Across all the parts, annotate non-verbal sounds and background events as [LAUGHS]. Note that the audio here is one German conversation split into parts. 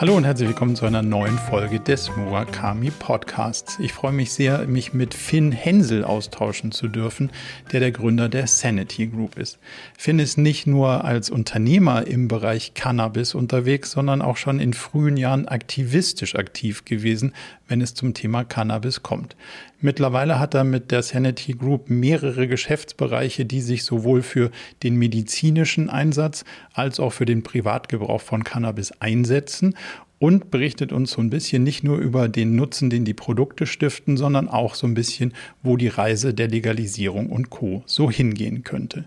Hallo und herzlich willkommen zu einer neuen Folge des Murakami Podcasts. Ich freue mich sehr, mich mit Finn Hensel austauschen zu dürfen, der der Gründer der Sanity Group ist. Finn ist nicht nur als Unternehmer im Bereich Cannabis unterwegs, sondern auch schon in frühen Jahren aktivistisch aktiv gewesen, wenn es zum Thema Cannabis kommt. Mittlerweile hat er mit der Sanity Group mehrere Geschäftsbereiche, die sich sowohl für den medizinischen Einsatz als auch für den Privatgebrauch von Cannabis einsetzen und berichtet uns so ein bisschen nicht nur über den Nutzen, den die Produkte stiften, sondern auch so ein bisschen, wo die Reise der Legalisierung und Co. so hingehen könnte.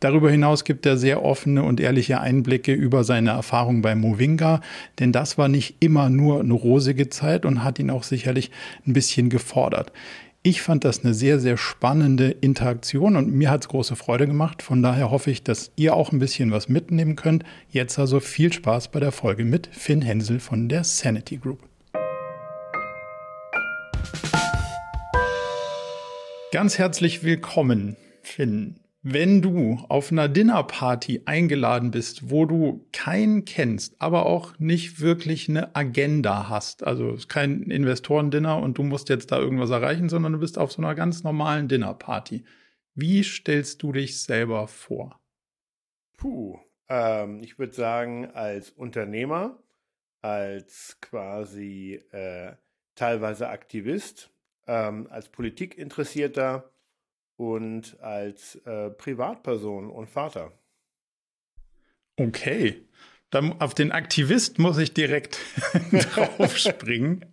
Darüber hinaus gibt er sehr offene und ehrliche Einblicke über seine Erfahrung bei Movinga, denn das war nicht immer nur eine rosige Zeit und hat ihn auch sicherlich ein bisschen gefordert. Ich fand das eine sehr, sehr spannende Interaktion und mir hat es große Freude gemacht. Von daher hoffe ich, dass ihr auch ein bisschen was mitnehmen könnt. Jetzt also viel Spaß bei der Folge mit Finn Hensel von der Sanity Group. Ganz herzlich willkommen, Finn. Wenn du auf einer Dinnerparty eingeladen bist, wo du keinen kennst, aber auch nicht wirklich eine Agenda hast, also es ist kein Investorendinner und du musst jetzt da irgendwas erreichen, sondern du bist auf so einer ganz normalen Dinnerparty. Wie stellst du dich selber vor? Puh, ähm, ich würde sagen, als Unternehmer, als quasi äh, teilweise Aktivist, ähm, als Politikinteressierter, und als äh, Privatperson und Vater. Okay. Dann auf den Aktivist muss ich direkt [LAUGHS] draufspringen.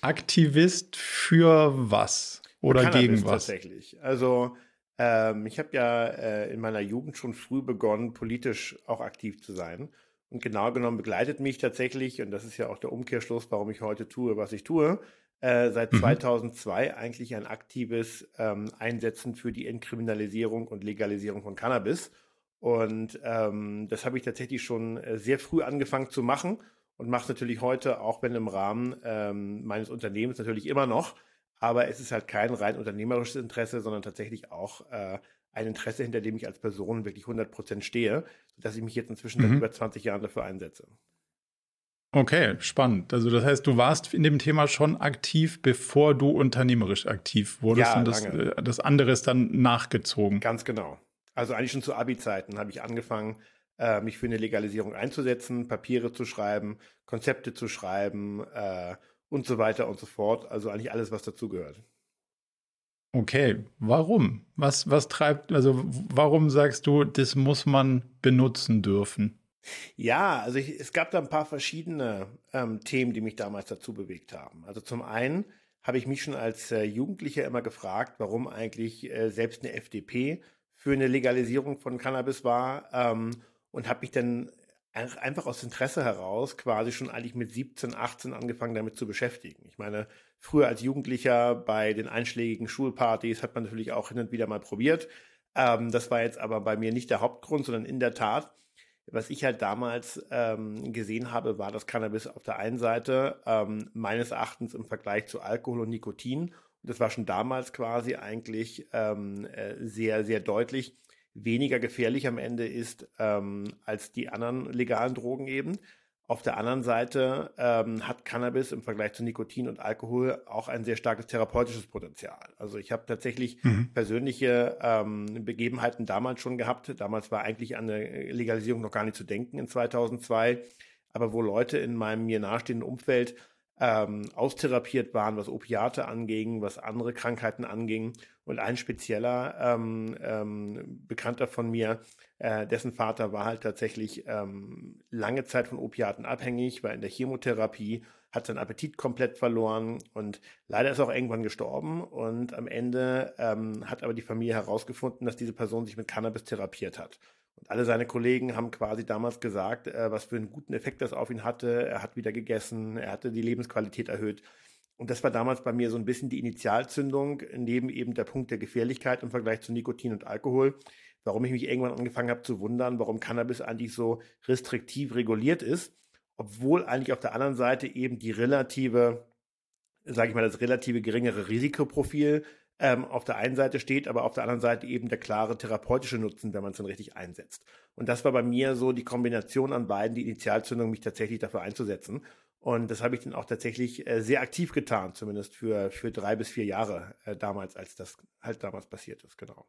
Aktivist für was oder Cannabis gegen was? Tatsächlich. Also ähm, ich habe ja äh, in meiner Jugend schon früh begonnen, politisch auch aktiv zu sein. Und genau genommen begleitet mich tatsächlich, und das ist ja auch der Umkehrschluss, warum ich heute tue, was ich tue, äh, seit mhm. 2002 eigentlich ein aktives ähm, Einsetzen für die Entkriminalisierung und Legalisierung von Cannabis. Und ähm, das habe ich tatsächlich schon äh, sehr früh angefangen zu machen und mache es natürlich heute, auch wenn im Rahmen ähm, meines Unternehmens natürlich immer noch. Aber es ist halt kein rein unternehmerisches Interesse, sondern tatsächlich auch äh, ein Interesse, hinter dem ich als Person wirklich 100% stehe, sodass ich mich jetzt inzwischen mhm. seit über 20 Jahren dafür einsetze. Okay, spannend. Also das heißt, du warst in dem Thema schon aktiv, bevor du unternehmerisch aktiv wurdest ja, und das. Äh, das andere ist dann nachgezogen. Ganz genau. Also eigentlich schon zu Abi-Zeiten habe ich angefangen, äh, mich für eine Legalisierung einzusetzen, Papiere zu schreiben, Konzepte zu schreiben äh, und so weiter und so fort. Also eigentlich alles, was dazugehört. Okay, warum? Was, was treibt, also warum sagst du, das muss man benutzen dürfen? Ja, also ich, es gab da ein paar verschiedene ähm, Themen, die mich damals dazu bewegt haben. Also zum einen habe ich mich schon als äh, Jugendlicher immer gefragt, warum eigentlich äh, selbst eine FDP für eine Legalisierung von Cannabis war ähm, und habe mich dann einfach aus Interesse heraus quasi schon eigentlich mit 17, 18 angefangen damit zu beschäftigen. Ich meine, früher als Jugendlicher bei den einschlägigen Schulpartys hat man natürlich auch hin und wieder mal probiert. Ähm, das war jetzt aber bei mir nicht der Hauptgrund, sondern in der Tat was ich halt damals ähm, gesehen habe, war, dass Cannabis auf der einen Seite ähm, meines Erachtens im Vergleich zu Alkohol und Nikotin, das war schon damals quasi eigentlich ähm, äh, sehr, sehr deutlich, weniger gefährlich am Ende ist ähm, als die anderen legalen Drogen eben. Auf der anderen Seite ähm, hat Cannabis im Vergleich zu Nikotin und Alkohol auch ein sehr starkes therapeutisches Potenzial. Also ich habe tatsächlich mhm. persönliche ähm, Begebenheiten damals schon gehabt. Damals war eigentlich an eine Legalisierung noch gar nicht zu denken in 2002. Aber wo Leute in meinem mir nahestehenden Umfeld ähm, austherapiert waren, was Opiate anging, was andere Krankheiten anging. Und ein spezieller ähm, ähm, Bekannter von mir, äh, dessen Vater war halt tatsächlich ähm, lange Zeit von Opiaten abhängig, war in der Chemotherapie, hat seinen Appetit komplett verloren und leider ist auch irgendwann gestorben. Und am Ende ähm, hat aber die Familie herausgefunden, dass diese Person sich mit Cannabis therapiert hat. Und alle seine Kollegen haben quasi damals gesagt, äh, was für einen guten Effekt das auf ihn hatte. Er hat wieder gegessen, er hatte die Lebensqualität erhöht. Und das war damals bei mir so ein bisschen die Initialzündung, neben eben der Punkt der Gefährlichkeit im Vergleich zu Nikotin und Alkohol, warum ich mich irgendwann angefangen habe zu wundern, warum Cannabis eigentlich so restriktiv reguliert ist, obwohl eigentlich auf der anderen Seite eben die relative sage ich mal, das relative geringere Risikoprofil ähm, auf der einen Seite steht, aber auf der anderen Seite eben der klare therapeutische Nutzen, wenn man es dann richtig einsetzt. Und das war bei mir so die Kombination an beiden, die Initialzündung, mich tatsächlich dafür einzusetzen. Und das habe ich dann auch tatsächlich äh, sehr aktiv getan, zumindest für, für drei bis vier Jahre äh, damals, als das halt damals passiert ist, genau.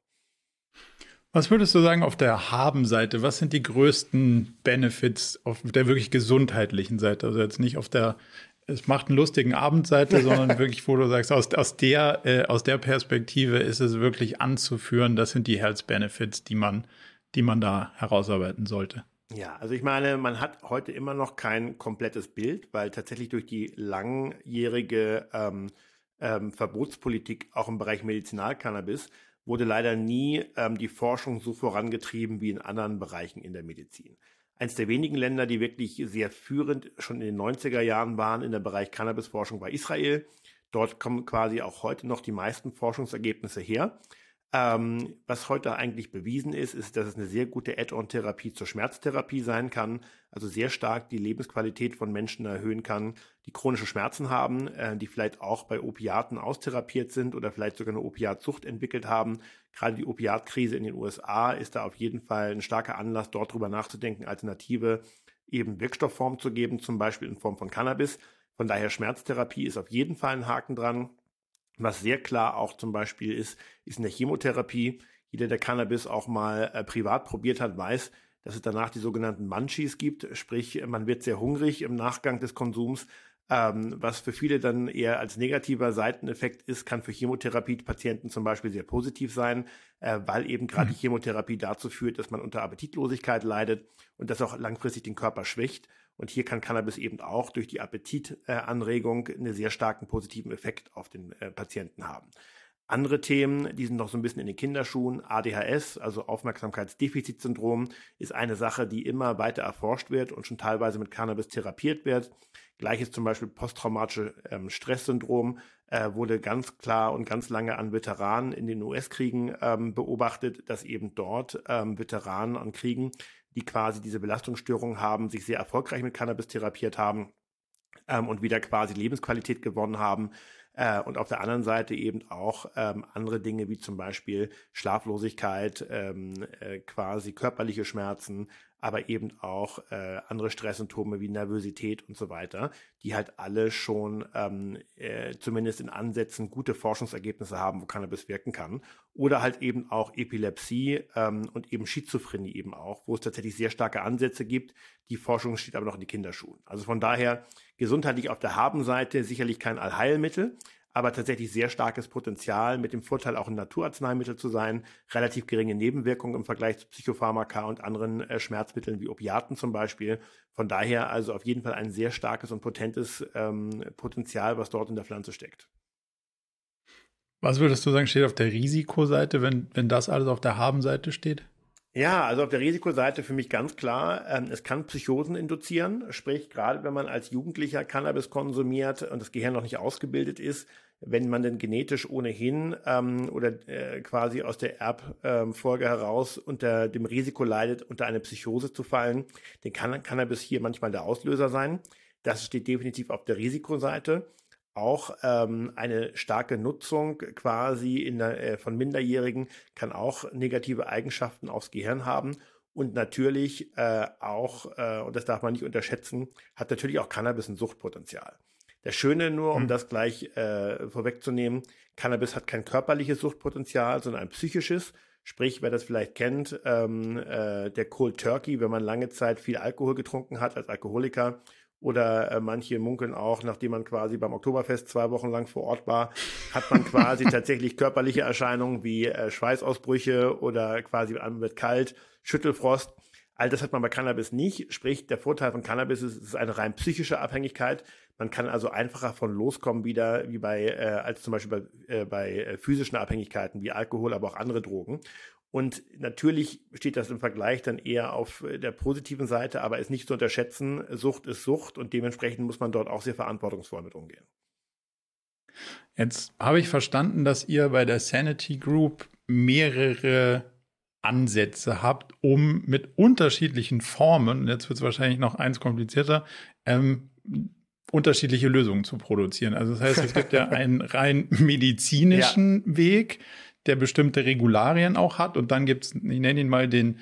Was würdest du sagen auf der Haben-Seite? Was sind die größten Benefits auf der wirklich gesundheitlichen Seite? Also jetzt nicht auf der es macht einen lustigen Abendseite, [LAUGHS] sondern wirklich, wo du sagst, aus, aus, der, äh, aus der Perspektive ist es wirklich anzuführen, das sind die Health Benefits, die man, die man da herausarbeiten sollte. Ja, also ich meine, man hat heute immer noch kein komplettes Bild, weil tatsächlich durch die langjährige ähm, ähm, Verbotspolitik auch im Bereich Medizinalcannabis wurde leider nie ähm, die Forschung so vorangetrieben wie in anderen Bereichen in der Medizin eines der wenigen Länder, die wirklich sehr führend schon in den 90er Jahren waren in der Bereich Cannabisforschung war Israel. Dort kommen quasi auch heute noch die meisten Forschungsergebnisse her. Ähm, was heute eigentlich bewiesen ist, ist, dass es eine sehr gute Add-on-Therapie zur Schmerztherapie sein kann, also sehr stark die Lebensqualität von Menschen erhöhen kann, die chronische Schmerzen haben, äh, die vielleicht auch bei Opiaten austherapiert sind oder vielleicht sogar eine Opiatsucht entwickelt haben. Gerade die Opiatkrise in den USA ist da auf jeden Fall ein starker Anlass, dort drüber nachzudenken, Alternative eben Wirkstoffform zu geben, zum Beispiel in Form von Cannabis. Von daher Schmerztherapie ist auf jeden Fall ein Haken dran. Was sehr klar auch zum Beispiel ist, ist in der Chemotherapie. Jeder, der Cannabis auch mal äh, privat probiert hat, weiß, dass es danach die sogenannten Munchies gibt. Sprich, man wird sehr hungrig im Nachgang des Konsums. Ähm, was für viele dann eher als negativer Seiteneffekt ist, kann für Chemotherapie-Patienten zum Beispiel sehr positiv sein, äh, weil eben gerade mhm. die Chemotherapie dazu führt, dass man unter Appetitlosigkeit leidet und das auch langfristig den Körper schwächt. Und hier kann Cannabis eben auch durch die Appetitanregung einen sehr starken positiven Effekt auf den äh, Patienten haben. Andere Themen, die sind noch so ein bisschen in den Kinderschuhen. ADHS, also Aufmerksamkeitsdefizitsyndrom, ist eine Sache, die immer weiter erforscht wird und schon teilweise mit Cannabis therapiert wird. Gleiches zum Beispiel posttraumatische ähm, Stresssyndrom äh, wurde ganz klar und ganz lange an Veteranen in den US-Kriegen ähm, beobachtet, dass eben dort ähm, Veteranen an Kriegen die quasi diese Belastungsstörungen haben, sich sehr erfolgreich mit Cannabis therapiert haben ähm, und wieder quasi Lebensqualität gewonnen haben. Äh, und auf der anderen Seite eben auch ähm, andere Dinge wie zum Beispiel Schlaflosigkeit, ähm, äh, quasi körperliche Schmerzen, aber eben auch äh, andere Stresssymptome wie Nervosität und so weiter, die halt alle schon ähm, äh, zumindest in Ansätzen gute Forschungsergebnisse haben, wo Cannabis wirken kann. Oder halt eben auch Epilepsie ähm, und eben Schizophrenie eben auch, wo es tatsächlich sehr starke Ansätze gibt. Die Forschung steht aber noch in den Kinderschuhen. Also von daher gesundheitlich auf der Habenseite sicherlich kein Allheilmittel, aber tatsächlich sehr starkes Potenzial, mit dem Vorteil auch ein Naturarzneimittel zu sein, relativ geringe Nebenwirkungen im Vergleich zu Psychopharmaka und anderen äh, Schmerzmitteln wie Opiaten zum Beispiel. Von daher also auf jeden Fall ein sehr starkes und potentes ähm, Potenzial, was dort in der Pflanze steckt. Was würdest du sagen, steht auf der Risikoseite, wenn, wenn das alles auf der Habenseite steht? Ja, also auf der Risikoseite für mich ganz klar, ähm, es kann Psychosen induzieren, sprich gerade wenn man als Jugendlicher Cannabis konsumiert und das Gehirn noch nicht ausgebildet ist, wenn man denn genetisch ohnehin ähm, oder äh, quasi aus der Erbfolge ähm, heraus unter dem Risiko leidet, unter eine Psychose zu fallen, dann kann Cannabis hier manchmal der Auslöser sein. Das steht definitiv auf der Risikoseite auch ähm, eine starke Nutzung quasi in der, äh, von Minderjährigen kann auch negative Eigenschaften aufs Gehirn haben. Und natürlich äh, auch, äh, und das darf man nicht unterschätzen, hat natürlich auch Cannabis ein Suchtpotenzial. Das Schöne nur, um hm. das gleich äh, vorwegzunehmen, Cannabis hat kein körperliches Suchtpotenzial, sondern ein psychisches. Sprich, wer das vielleicht kennt, ähm, äh, der Cold Turkey, wenn man lange Zeit viel Alkohol getrunken hat als Alkoholiker oder äh, manche munkeln auch, nachdem man quasi beim Oktoberfest zwei Wochen lang vor Ort war, hat man quasi [LAUGHS] tatsächlich körperliche Erscheinungen wie äh, Schweißausbrüche oder quasi wird kalt, Schüttelfrost. All das hat man bei Cannabis nicht. Sprich, der Vorteil von Cannabis ist, es ist eine rein psychische Abhängigkeit. Man kann also einfacher von loskommen wieder, wie bei, äh, als zum Beispiel bei, äh, bei äh, physischen Abhängigkeiten wie Alkohol, aber auch andere Drogen. Und natürlich steht das im Vergleich dann eher auf der positiven Seite, aber ist nicht zu unterschätzen. Sucht ist Sucht und dementsprechend muss man dort auch sehr verantwortungsvoll mit umgehen. Jetzt habe ich verstanden, dass ihr bei der Sanity Group mehrere Ansätze habt, um mit unterschiedlichen Formen, jetzt wird es wahrscheinlich noch eins komplizierter, ähm, unterschiedliche Lösungen zu produzieren. Also das heißt, es gibt ja [LAUGHS] einen rein medizinischen ja. Weg, der bestimmte Regularien auch hat. Und dann gibt es, ich nenne ihn mal den,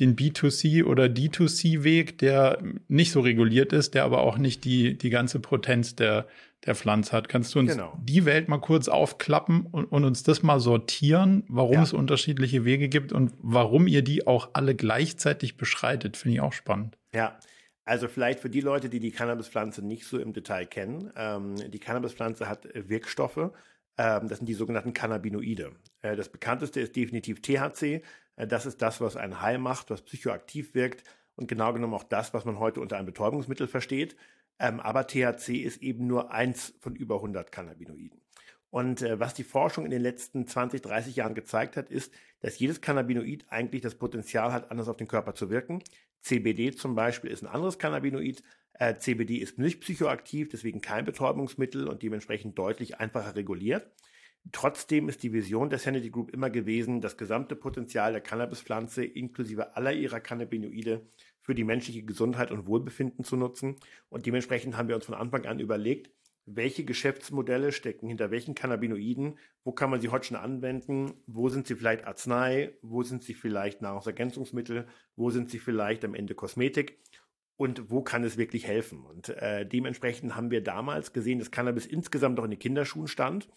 den B2C oder D2C-Weg, der nicht so reguliert ist, der aber auch nicht die, die ganze Potenz der, der Pflanze hat. Kannst du uns genau. die Welt mal kurz aufklappen und, und uns das mal sortieren, warum ja. es unterschiedliche Wege gibt und warum ihr die auch alle gleichzeitig beschreitet? Finde ich auch spannend. Ja, also vielleicht für die Leute, die die Cannabispflanze nicht so im Detail kennen. Ähm, die Cannabispflanze hat Wirkstoffe. Ähm, das sind die sogenannten Cannabinoide. Äh, das bekannteste ist definitiv THC. Äh, das ist das, was einen Heil macht, was psychoaktiv wirkt und genau genommen auch das, was man heute unter einem Betäubungsmittel versteht. Ähm, aber THC ist eben nur eins von über 100 Cannabinoiden. Und äh, was die Forschung in den letzten 20, 30 Jahren gezeigt hat, ist, dass jedes Cannabinoid eigentlich das Potenzial hat, anders auf den Körper zu wirken. CBD zum Beispiel ist ein anderes Cannabinoid. Äh, CBD ist nicht psychoaktiv, deswegen kein Betäubungsmittel und dementsprechend deutlich einfacher reguliert. Trotzdem ist die Vision der Sanity Group immer gewesen, das gesamte Potenzial der Cannabispflanze inklusive aller ihrer Cannabinoide für die menschliche Gesundheit und Wohlbefinden zu nutzen. Und dementsprechend haben wir uns von Anfang an überlegt, welche Geschäftsmodelle stecken hinter welchen Cannabinoiden, wo kann man sie heute schon anwenden, wo sind sie vielleicht Arznei, wo sind sie vielleicht Nahrungsergänzungsmittel, wo sind sie vielleicht am Ende Kosmetik? Und wo kann es wirklich helfen. Und äh, dementsprechend haben wir damals gesehen, dass Cannabis insgesamt noch in den Kinderschuhen stand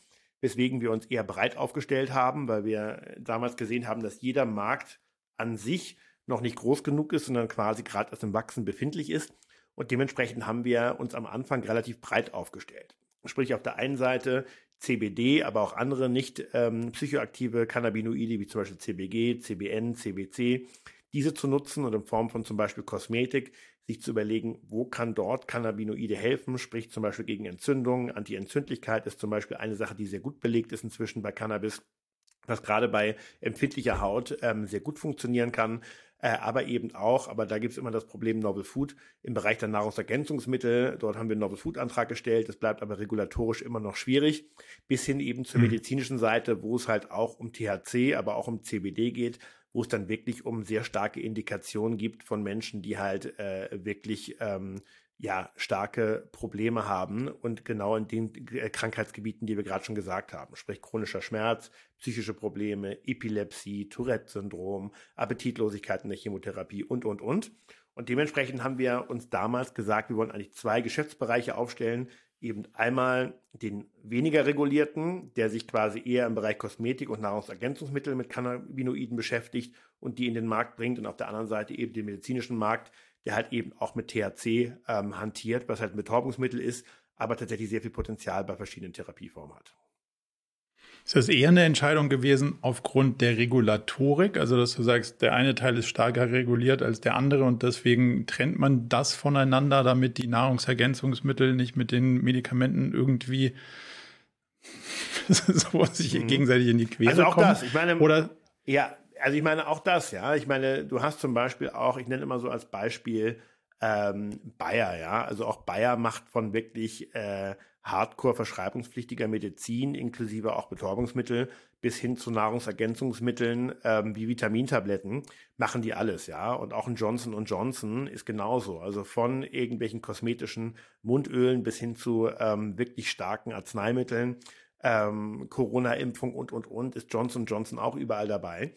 weswegen wir uns eher breit aufgestellt haben, weil wir damals gesehen haben, dass jeder Markt an sich noch nicht groß genug ist, sondern quasi gerade erst im Wachsen befindlich ist. Und dementsprechend haben wir uns am Anfang relativ breit aufgestellt. Sprich auf der einen Seite CBD, aber auch andere nicht ähm, psychoaktive Cannabinoide wie zum Beispiel CBG, CBN, CBC, diese zu nutzen und in Form von zum Beispiel Kosmetik sich zu überlegen, wo kann dort Cannabinoide helfen, sprich zum Beispiel gegen Entzündungen. Antientzündlichkeit ist zum Beispiel eine Sache, die sehr gut belegt ist inzwischen bei Cannabis, was gerade bei empfindlicher Haut ähm, sehr gut funktionieren kann. Äh, aber eben auch, aber da gibt es immer das Problem Novel Food im Bereich der Nahrungsergänzungsmittel. Dort haben wir einen Novel Food Antrag gestellt. Das bleibt aber regulatorisch immer noch schwierig. Bis hin eben zur mhm. medizinischen Seite, wo es halt auch um THC, aber auch um CBD geht, wo es dann wirklich um sehr starke Indikationen gibt von Menschen, die halt äh, wirklich ähm, ja starke Probleme haben und genau in den äh, Krankheitsgebieten, die wir gerade schon gesagt haben, sprich chronischer Schmerz, psychische Probleme, Epilepsie, Tourette-Syndrom, Appetitlosigkeit in der Chemotherapie und und und. Und dementsprechend haben wir uns damals gesagt, wir wollen eigentlich zwei Geschäftsbereiche aufstellen, eben einmal den weniger regulierten, der sich quasi eher im Bereich Kosmetik und Nahrungsergänzungsmittel mit Cannabinoiden beschäftigt und die in den Markt bringt und auf der anderen Seite eben den medizinischen Markt, der halt eben auch mit THC ähm, hantiert, was halt ein Betäubungsmittel ist, aber tatsächlich sehr viel Potenzial bei verschiedenen Therapieformen hat. Ist das eher eine Entscheidung gewesen aufgrund der Regulatorik? Also, dass du sagst, der eine Teil ist stärker reguliert als der andere und deswegen trennt man das voneinander, damit die Nahrungsergänzungsmittel nicht mit den Medikamenten irgendwie [LAUGHS] so sich mhm. gegenseitig in die Quere also auch kommen? Das. Ich meine, Oder ja, also ich meine auch das, ja. Ich meine, du hast zum Beispiel auch, ich nenne immer so als Beispiel ähm, Bayer, ja. Also auch Bayer macht von wirklich äh, hardcore verschreibungspflichtiger Medizin, inklusive auch Betäubungsmittel, bis hin zu Nahrungsergänzungsmitteln ähm, wie Vitamintabletten, machen die alles, ja. Und auch ein Johnson Johnson ist genauso. Also von irgendwelchen kosmetischen Mundölen bis hin zu ähm, wirklich starken Arzneimitteln, ähm, Corona-Impfung und, und, und, ist Johnson Johnson auch überall dabei.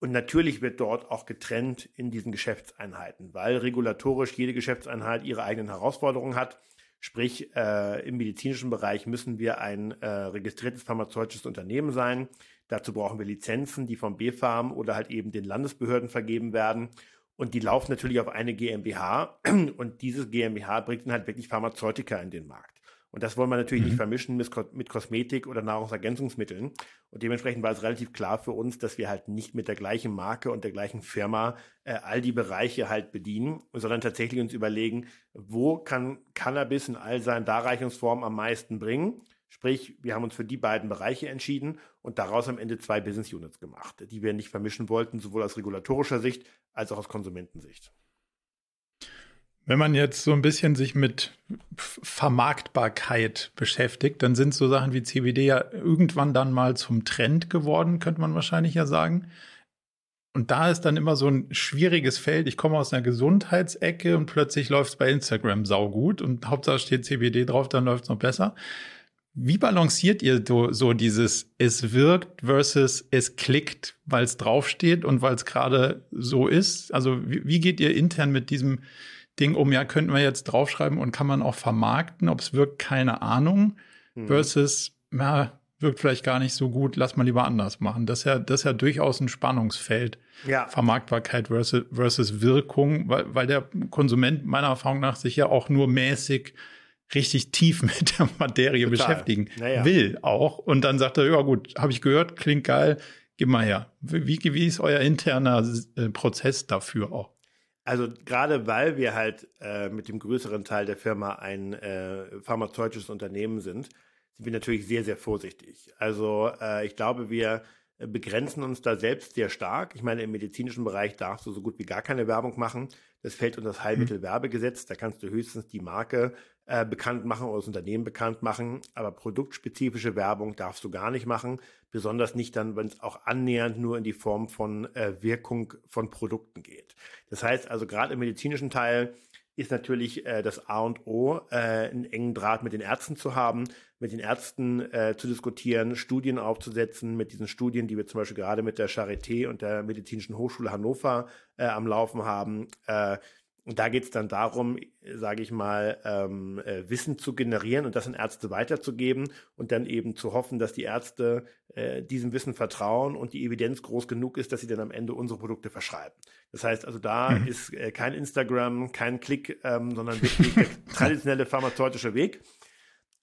Und natürlich wird dort auch getrennt in diesen Geschäftseinheiten, weil regulatorisch jede Geschäftseinheit ihre eigenen Herausforderungen hat. Sprich, äh, im medizinischen Bereich müssen wir ein äh, registriertes pharmazeutisches Unternehmen sein. Dazu brauchen wir Lizenzen, die vom BfArM oder halt eben den Landesbehörden vergeben werden. Und die laufen natürlich auf eine GmbH. Und dieses GmbH bringt dann halt wirklich Pharmazeutika in den Markt. Und das wollen wir natürlich mhm. nicht vermischen mit, mit Kosmetik oder Nahrungsergänzungsmitteln. Und dementsprechend war es relativ klar für uns, dass wir halt nicht mit der gleichen Marke und der gleichen Firma äh, all die Bereiche halt bedienen, sondern tatsächlich uns überlegen, wo kann Cannabis in all seinen Darreichungsformen am meisten bringen. Sprich, wir haben uns für die beiden Bereiche entschieden und daraus am Ende zwei Business Units gemacht, die wir nicht vermischen wollten, sowohl aus regulatorischer Sicht als auch aus Konsumentensicht. Wenn man jetzt so ein bisschen sich mit Vermarktbarkeit beschäftigt, dann sind so Sachen wie CBD ja irgendwann dann mal zum Trend geworden, könnte man wahrscheinlich ja sagen. und da ist dann immer so ein schwieriges Feld. Ich komme aus einer Gesundheitsecke und plötzlich läuft es bei Instagram saugut und Hauptsache steht CBD drauf, dann läuft es noch besser. Wie balanciert ihr so dieses es wirkt versus es klickt, weil es draufsteht und weil es gerade so ist? Also wie, wie, geht ihr intern mit diesem Ding um? Ja, könnten wir jetzt draufschreiben und kann man auch vermarkten, ob es wirkt, keine Ahnung, mhm. versus, ja, wirkt vielleicht gar nicht so gut, lass mal lieber anders machen. Das ist ja, das ist ja durchaus ein Spannungsfeld. Ja. Vermarktbarkeit versus, versus Wirkung, weil, weil der Konsument meiner Erfahrung nach sich ja auch nur mäßig richtig tief [LAUGHS] mit der Materie Total. beschäftigen naja. will auch. Und dann sagt er, ja gut, habe ich gehört, klingt geil, gib mal her. Wie, wie ist euer interner äh, Prozess dafür auch? Also gerade weil wir halt äh, mit dem größeren Teil der Firma ein äh, pharmazeutisches Unternehmen sind, sind wir natürlich sehr, sehr vorsichtig. Also äh, ich glaube, wir begrenzen uns da selbst sehr stark. Ich meine, im medizinischen Bereich darfst du so gut wie gar keine Werbung machen. Das fällt unter das Heilmittelwerbegesetz. Da kannst du höchstens die Marke äh, bekannt machen oder das Unternehmen bekannt machen. Aber produktspezifische Werbung darfst du gar nicht machen. Besonders nicht dann, wenn es auch annähernd nur in die Form von äh, Wirkung von Produkten geht. Das heißt also, gerade im medizinischen Teil ist natürlich äh, das A und O, äh, einen engen Draht mit den Ärzten zu haben, mit den Ärzten äh, zu diskutieren, Studien aufzusetzen, mit diesen Studien, die wir zum Beispiel gerade mit der Charité und der Medizinischen Hochschule Hannover äh, am Laufen haben. Äh, und da geht es dann darum, sage ich mal, ähm, äh, Wissen zu generieren und das an Ärzte weiterzugeben und dann eben zu hoffen, dass die Ärzte äh, diesem Wissen vertrauen und die Evidenz groß genug ist, dass sie dann am Ende unsere Produkte verschreiben. Das heißt also, da mhm. ist äh, kein Instagram, kein Klick, ähm, sondern wirklich der [LAUGHS] traditionelle pharmazeutische Weg.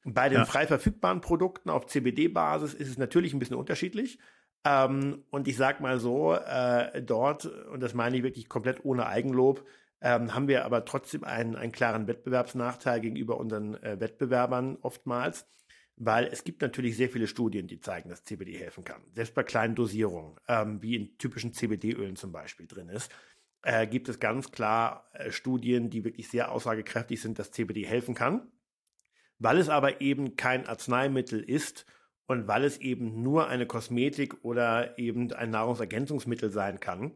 Bei den ja. frei verfügbaren Produkten auf CBD-Basis ist es natürlich ein bisschen unterschiedlich. Ähm, und ich sag mal so, äh, dort, und das meine ich wirklich komplett ohne Eigenlob, ähm, haben wir aber trotzdem einen, einen klaren Wettbewerbsnachteil gegenüber unseren äh, Wettbewerbern oftmals, weil es gibt natürlich sehr viele Studien, die zeigen, dass CBD helfen kann. Selbst bei kleinen Dosierungen, ähm, wie in typischen CBD-Ölen zum Beispiel drin ist, äh, gibt es ganz klar äh, Studien, die wirklich sehr aussagekräftig sind, dass CBD helfen kann. Weil es aber eben kein Arzneimittel ist und weil es eben nur eine Kosmetik oder eben ein Nahrungsergänzungsmittel sein kann,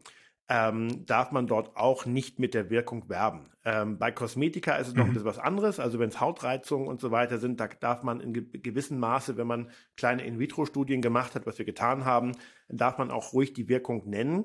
ähm, darf man dort auch nicht mit der Wirkung werben. Ähm, bei Kosmetika ist es noch mhm. ein bisschen was anderes. Also wenn es Hautreizungen und so weiter sind, da darf man in ge gewissem Maße, wenn man kleine In-vitro-Studien gemacht hat, was wir getan haben, darf man auch ruhig die Wirkung nennen.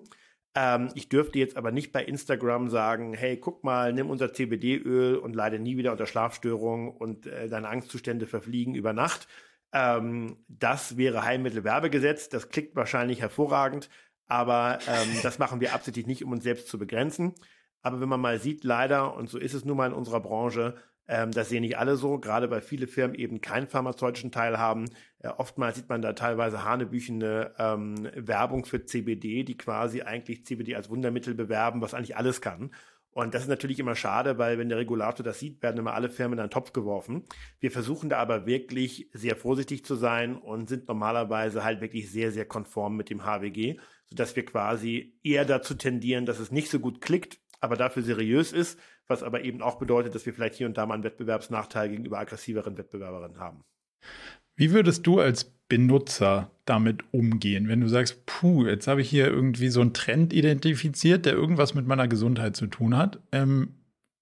Ähm, ich dürfte jetzt aber nicht bei Instagram sagen, hey, guck mal, nimm unser CBD-Öl und leide nie wieder unter Schlafstörungen und äh, deine Angstzustände verfliegen über Nacht. Ähm, das wäre Heilmittelwerbegesetz. Das klickt wahrscheinlich hervorragend, aber ähm, das machen wir absichtlich nicht, um uns selbst zu begrenzen. Aber wenn man mal sieht, leider, und so ist es nun mal in unserer Branche, ähm, das sehen nicht alle so, gerade weil viele Firmen eben keinen pharmazeutischen Teil haben. Äh, oftmals sieht man da teilweise hanebüchene ähm, Werbung für CBD, die quasi eigentlich CBD als Wundermittel bewerben, was eigentlich alles kann. Und das ist natürlich immer schade, weil wenn der Regulator das sieht, werden immer alle Firmen in einen Topf geworfen. Wir versuchen da aber wirklich sehr vorsichtig zu sein und sind normalerweise halt wirklich sehr, sehr konform mit dem HWG, sodass wir quasi eher dazu tendieren, dass es nicht so gut klickt, aber dafür seriös ist, was aber eben auch bedeutet, dass wir vielleicht hier und da mal einen Wettbewerbsnachteil gegenüber aggressiveren Wettbewerberinnen haben. Wie würdest du als Benutzer damit umgehen, wenn du sagst, puh, jetzt habe ich hier irgendwie so einen Trend identifiziert, der irgendwas mit meiner Gesundheit zu tun hat, ähm,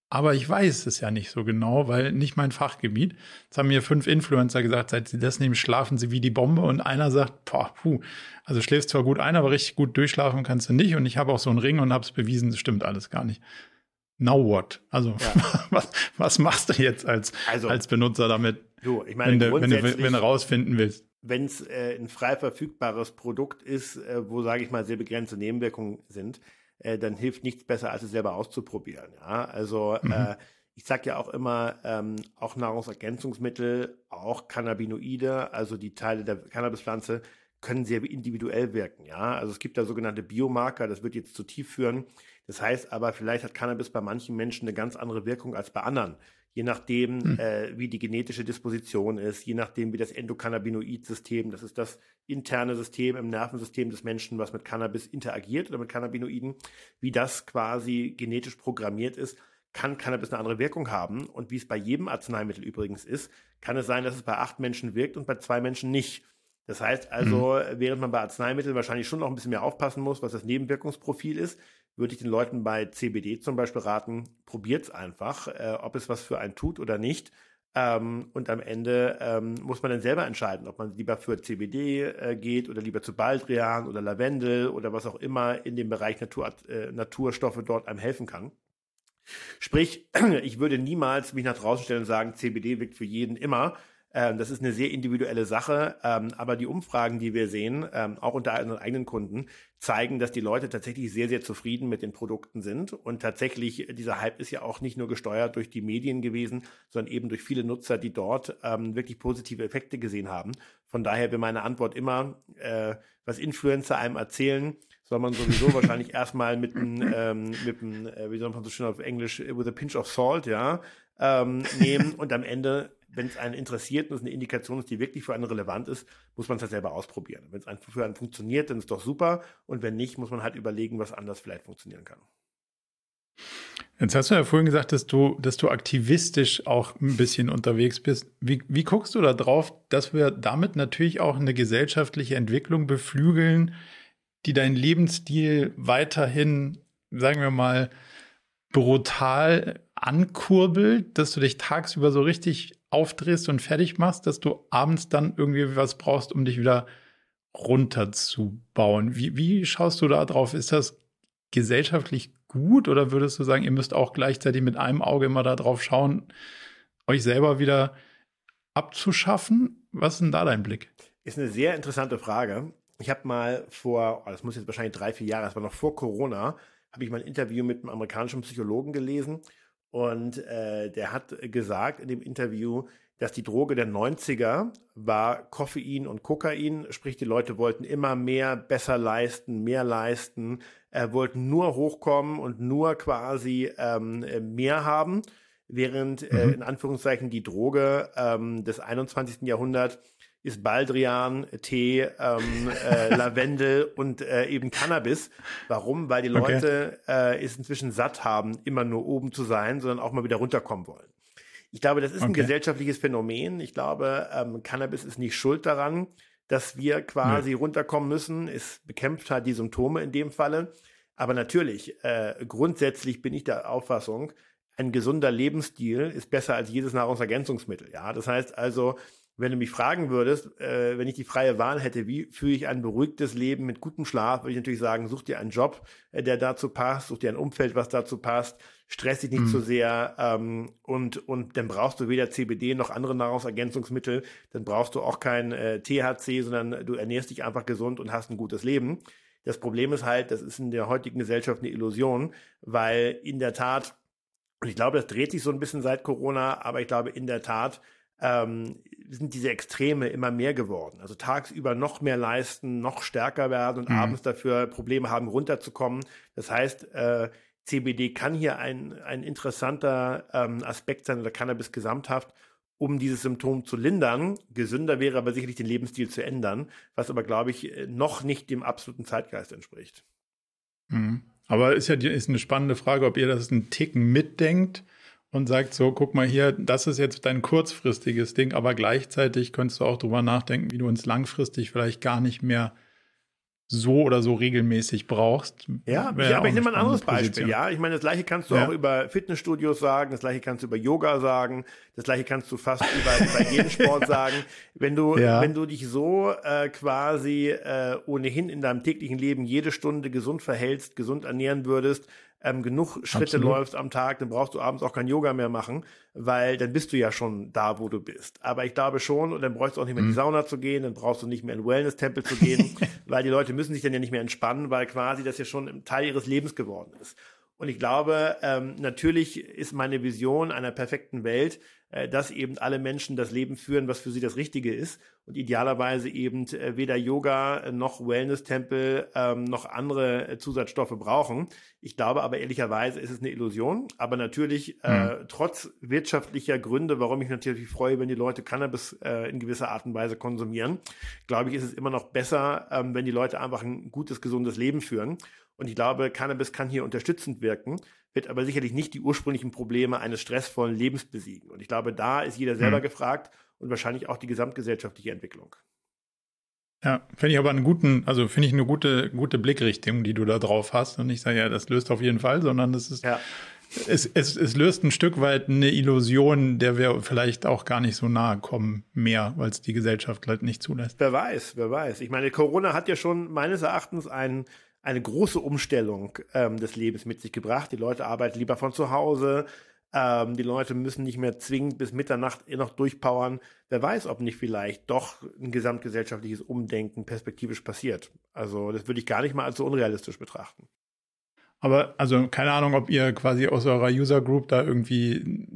aber ich weiß es ja nicht so genau, weil nicht mein Fachgebiet. Jetzt haben mir fünf Influencer gesagt, seit sie das nehmen, schlafen sie wie die Bombe und einer sagt, boah, puh, also schläfst zwar gut ein, aber richtig gut durchschlafen kannst du nicht und ich habe auch so einen Ring und habe es bewiesen, das stimmt alles gar nicht now what? Also ja. [LAUGHS] was, was machst du jetzt als, also, als Benutzer damit, du, ich meine, wenn, du, wenn, du, wenn du rausfinden willst? Wenn es äh, ein frei verfügbares Produkt ist, äh, wo, sage ich mal, sehr begrenzte Nebenwirkungen sind, äh, dann hilft nichts besser, als es selber auszuprobieren. Ja? Also mhm. äh, ich sage ja auch immer, ähm, auch Nahrungsergänzungsmittel, auch Cannabinoide, also die Teile der Cannabispflanze, können sehr individuell wirken. Ja, also es gibt da sogenannte Biomarker, das wird jetzt zu tief führen. Das heißt aber, vielleicht hat Cannabis bei manchen Menschen eine ganz andere Wirkung als bei anderen. Je nachdem, hm. äh, wie die genetische Disposition ist, je nachdem, wie das Endokannabinoid-System, das ist das interne System im Nervensystem des Menschen, was mit Cannabis interagiert oder mit Cannabinoiden, wie das quasi genetisch programmiert ist, kann Cannabis eine andere Wirkung haben. Und wie es bei jedem Arzneimittel übrigens ist, kann es sein, dass es bei acht Menschen wirkt und bei zwei Menschen nicht. Das heißt also, mhm. während man bei Arzneimitteln wahrscheinlich schon noch ein bisschen mehr aufpassen muss, was das Nebenwirkungsprofil ist, würde ich den Leuten bei CBD zum Beispiel raten, probiert es einfach, äh, ob es was für einen tut oder nicht. Ähm, und am Ende ähm, muss man dann selber entscheiden, ob man lieber für CBD äh, geht oder lieber zu Baldrian oder Lavendel oder was auch immer in dem Bereich Natur, äh, Naturstoffe dort einem helfen kann. Sprich, [CLEARS THROAT] ich würde niemals mich nach draußen stellen und sagen, CBD wirkt für jeden immer, ähm, das ist eine sehr individuelle Sache, ähm, aber die Umfragen, die wir sehen, ähm, auch unter unseren eigenen Kunden, zeigen, dass die Leute tatsächlich sehr, sehr zufrieden mit den Produkten sind. Und tatsächlich, dieser Hype ist ja auch nicht nur gesteuert durch die Medien gewesen, sondern eben durch viele Nutzer, die dort wirklich positive Effekte gesehen haben. Von daher wäre meine Antwort immer, äh, was Influencer einem erzählen, soll man sowieso [LAUGHS] wahrscheinlich erstmal mit einem, ähm, mit einem, äh, wie soll man so schön auf Englisch, with a pinch of salt, ja, ähm, nehmen und am Ende wenn es einen interessiert und es eine Indikation ist, die wirklich für einen relevant ist, muss man es halt selber ausprobieren. Wenn es für einen funktioniert, dann ist es doch super. Und wenn nicht, muss man halt überlegen, was anders vielleicht funktionieren kann. Jetzt hast du ja vorhin gesagt, dass du, dass du aktivistisch auch ein bisschen unterwegs bist. Wie, wie guckst du da drauf, dass wir damit natürlich auch eine gesellschaftliche Entwicklung beflügeln, die deinen Lebensstil weiterhin, sagen wir mal, brutal ankurbelt, dass du dich tagsüber so richtig aufdrehst und fertig machst, dass du abends dann irgendwie was brauchst, um dich wieder runterzubauen. Wie, wie schaust du da drauf? Ist das gesellschaftlich gut oder würdest du sagen, ihr müsst auch gleichzeitig mit einem Auge immer da drauf schauen, euch selber wieder abzuschaffen? Was ist denn da dein Blick? Ist eine sehr interessante Frage. Ich habe mal vor, oh, das muss jetzt wahrscheinlich drei, vier Jahre, das war noch vor Corona, habe ich mal ein Interview mit einem amerikanischen Psychologen gelesen und äh, der hat gesagt in dem Interview, dass die Droge der 90er war Koffein und Kokain, sprich die Leute wollten immer mehr, besser leisten, mehr leisten, äh, wollten nur hochkommen und nur quasi ähm, mehr haben, während äh, mhm. in Anführungszeichen die Droge ähm, des 21. Jahrhunderts ist Baldrian, Tee, ähm, äh, [LAUGHS] Lavendel und äh, eben Cannabis. Warum? Weil die Leute okay. äh, es inzwischen satt haben, immer nur oben zu sein, sondern auch mal wieder runterkommen wollen. Ich glaube, das ist okay. ein gesellschaftliches Phänomen. Ich glaube, ähm, Cannabis ist nicht schuld daran, dass wir quasi nee. runterkommen müssen. Es bekämpft halt die Symptome in dem Falle. Aber natürlich, äh, grundsätzlich bin ich der Auffassung, ein gesunder Lebensstil ist besser als jedes Nahrungsergänzungsmittel. Ja, das heißt also, wenn du mich fragen würdest, äh, wenn ich die freie Wahl hätte, wie führe ich ein beruhigtes Leben mit gutem Schlaf, würde ich natürlich sagen, such dir einen Job, äh, der dazu passt, such dir ein Umfeld, was dazu passt, stress dich nicht mhm. zu sehr ähm, und, und dann brauchst du weder CBD noch andere Nahrungsergänzungsmittel, dann brauchst du auch kein äh, THC, sondern du ernährst dich einfach gesund und hast ein gutes Leben. Das Problem ist halt, das ist in der heutigen Gesellschaft eine Illusion, weil in der Tat, und ich glaube, das dreht sich so ein bisschen seit Corona, aber ich glaube in der Tat, ähm, sind diese Extreme immer mehr geworden. Also tagsüber noch mehr leisten, noch stärker werden und mhm. abends dafür Probleme haben, runterzukommen. Das heißt, äh, CBD kann hier ein, ein interessanter ähm, Aspekt sein oder Cannabis gesamthaft, um dieses Symptom zu lindern. Gesünder wäre aber sicherlich den Lebensstil zu ändern, was aber, glaube ich, noch nicht dem absoluten Zeitgeist entspricht. Mhm. Aber ist ja ist eine spannende Frage, ob ihr das einen Ticken mitdenkt und sagt so, guck mal hier, das ist jetzt dein kurzfristiges Ding, aber gleichzeitig könntest du auch drüber nachdenken, wie du uns langfristig vielleicht gar nicht mehr so oder so regelmäßig brauchst. Ja, ja aber ich nehme mal ein anderes Beispiel. Position. Ja, ich meine, das gleiche kannst du ja. auch über Fitnessstudios sagen, das gleiche kannst du über Yoga sagen, das gleiche kannst du fast über, über jeden Sport [LAUGHS] sagen. Wenn du, ja. wenn du dich so äh, quasi äh, ohnehin in deinem täglichen Leben jede Stunde gesund verhältst, gesund ernähren würdest, ähm, genug Schritte Absolut. läufst am Tag, dann brauchst du abends auch kein Yoga mehr machen, weil dann bist du ja schon da, wo du bist. Aber ich glaube schon, und dann brauchst du auch nicht mehr in die mhm. Sauna zu gehen, dann brauchst du nicht mehr in den Wellness-Tempel zu gehen, [LAUGHS] weil die Leute müssen sich dann ja nicht mehr entspannen, weil quasi das ja schon ein Teil ihres Lebens geworden ist. Und ich glaube, ähm, natürlich ist meine Vision einer perfekten Welt, äh, dass eben alle Menschen das Leben führen, was für sie das Richtige ist und idealerweise eben äh, weder Yoga noch Wellness-Tempel ähm, noch andere äh, Zusatzstoffe brauchen. Ich glaube aber ehrlicherweise ist es eine Illusion, aber natürlich äh, mhm. trotz wirtschaftlicher Gründe, warum ich natürlich freue, wenn die Leute Cannabis äh, in gewisser Art und Weise konsumieren, glaube ich, ist es immer noch besser, ähm, wenn die Leute einfach ein gutes, gesundes Leben führen. Und ich glaube, Cannabis kann hier unterstützend wirken, wird aber sicherlich nicht die ursprünglichen Probleme eines stressvollen Lebens besiegen. Und ich glaube, da ist jeder selber mhm. gefragt und wahrscheinlich auch die gesamtgesellschaftliche Entwicklung. Ja, finde ich aber einen guten, also finde ich eine gute, gute Blickrichtung, die du da drauf hast. Und ich sage ja, das löst auf jeden Fall, sondern es ist, ja. es, es, es löst ein Stück weit eine Illusion, der wir vielleicht auch gar nicht so nahe kommen mehr, weil es die Gesellschaft halt nicht zulässt. Wer weiß, wer weiß. Ich meine, Corona hat ja schon meines Erachtens ein, eine große Umstellung ähm, des Lebens mit sich gebracht. Die Leute arbeiten lieber von zu Hause. Ähm, die Leute müssen nicht mehr zwingend bis Mitternacht noch durchpowern. Wer weiß, ob nicht vielleicht doch ein gesamtgesellschaftliches Umdenken perspektivisch passiert. Also das würde ich gar nicht mal als so unrealistisch betrachten. Aber also keine Ahnung, ob ihr quasi aus eurer User Group da irgendwie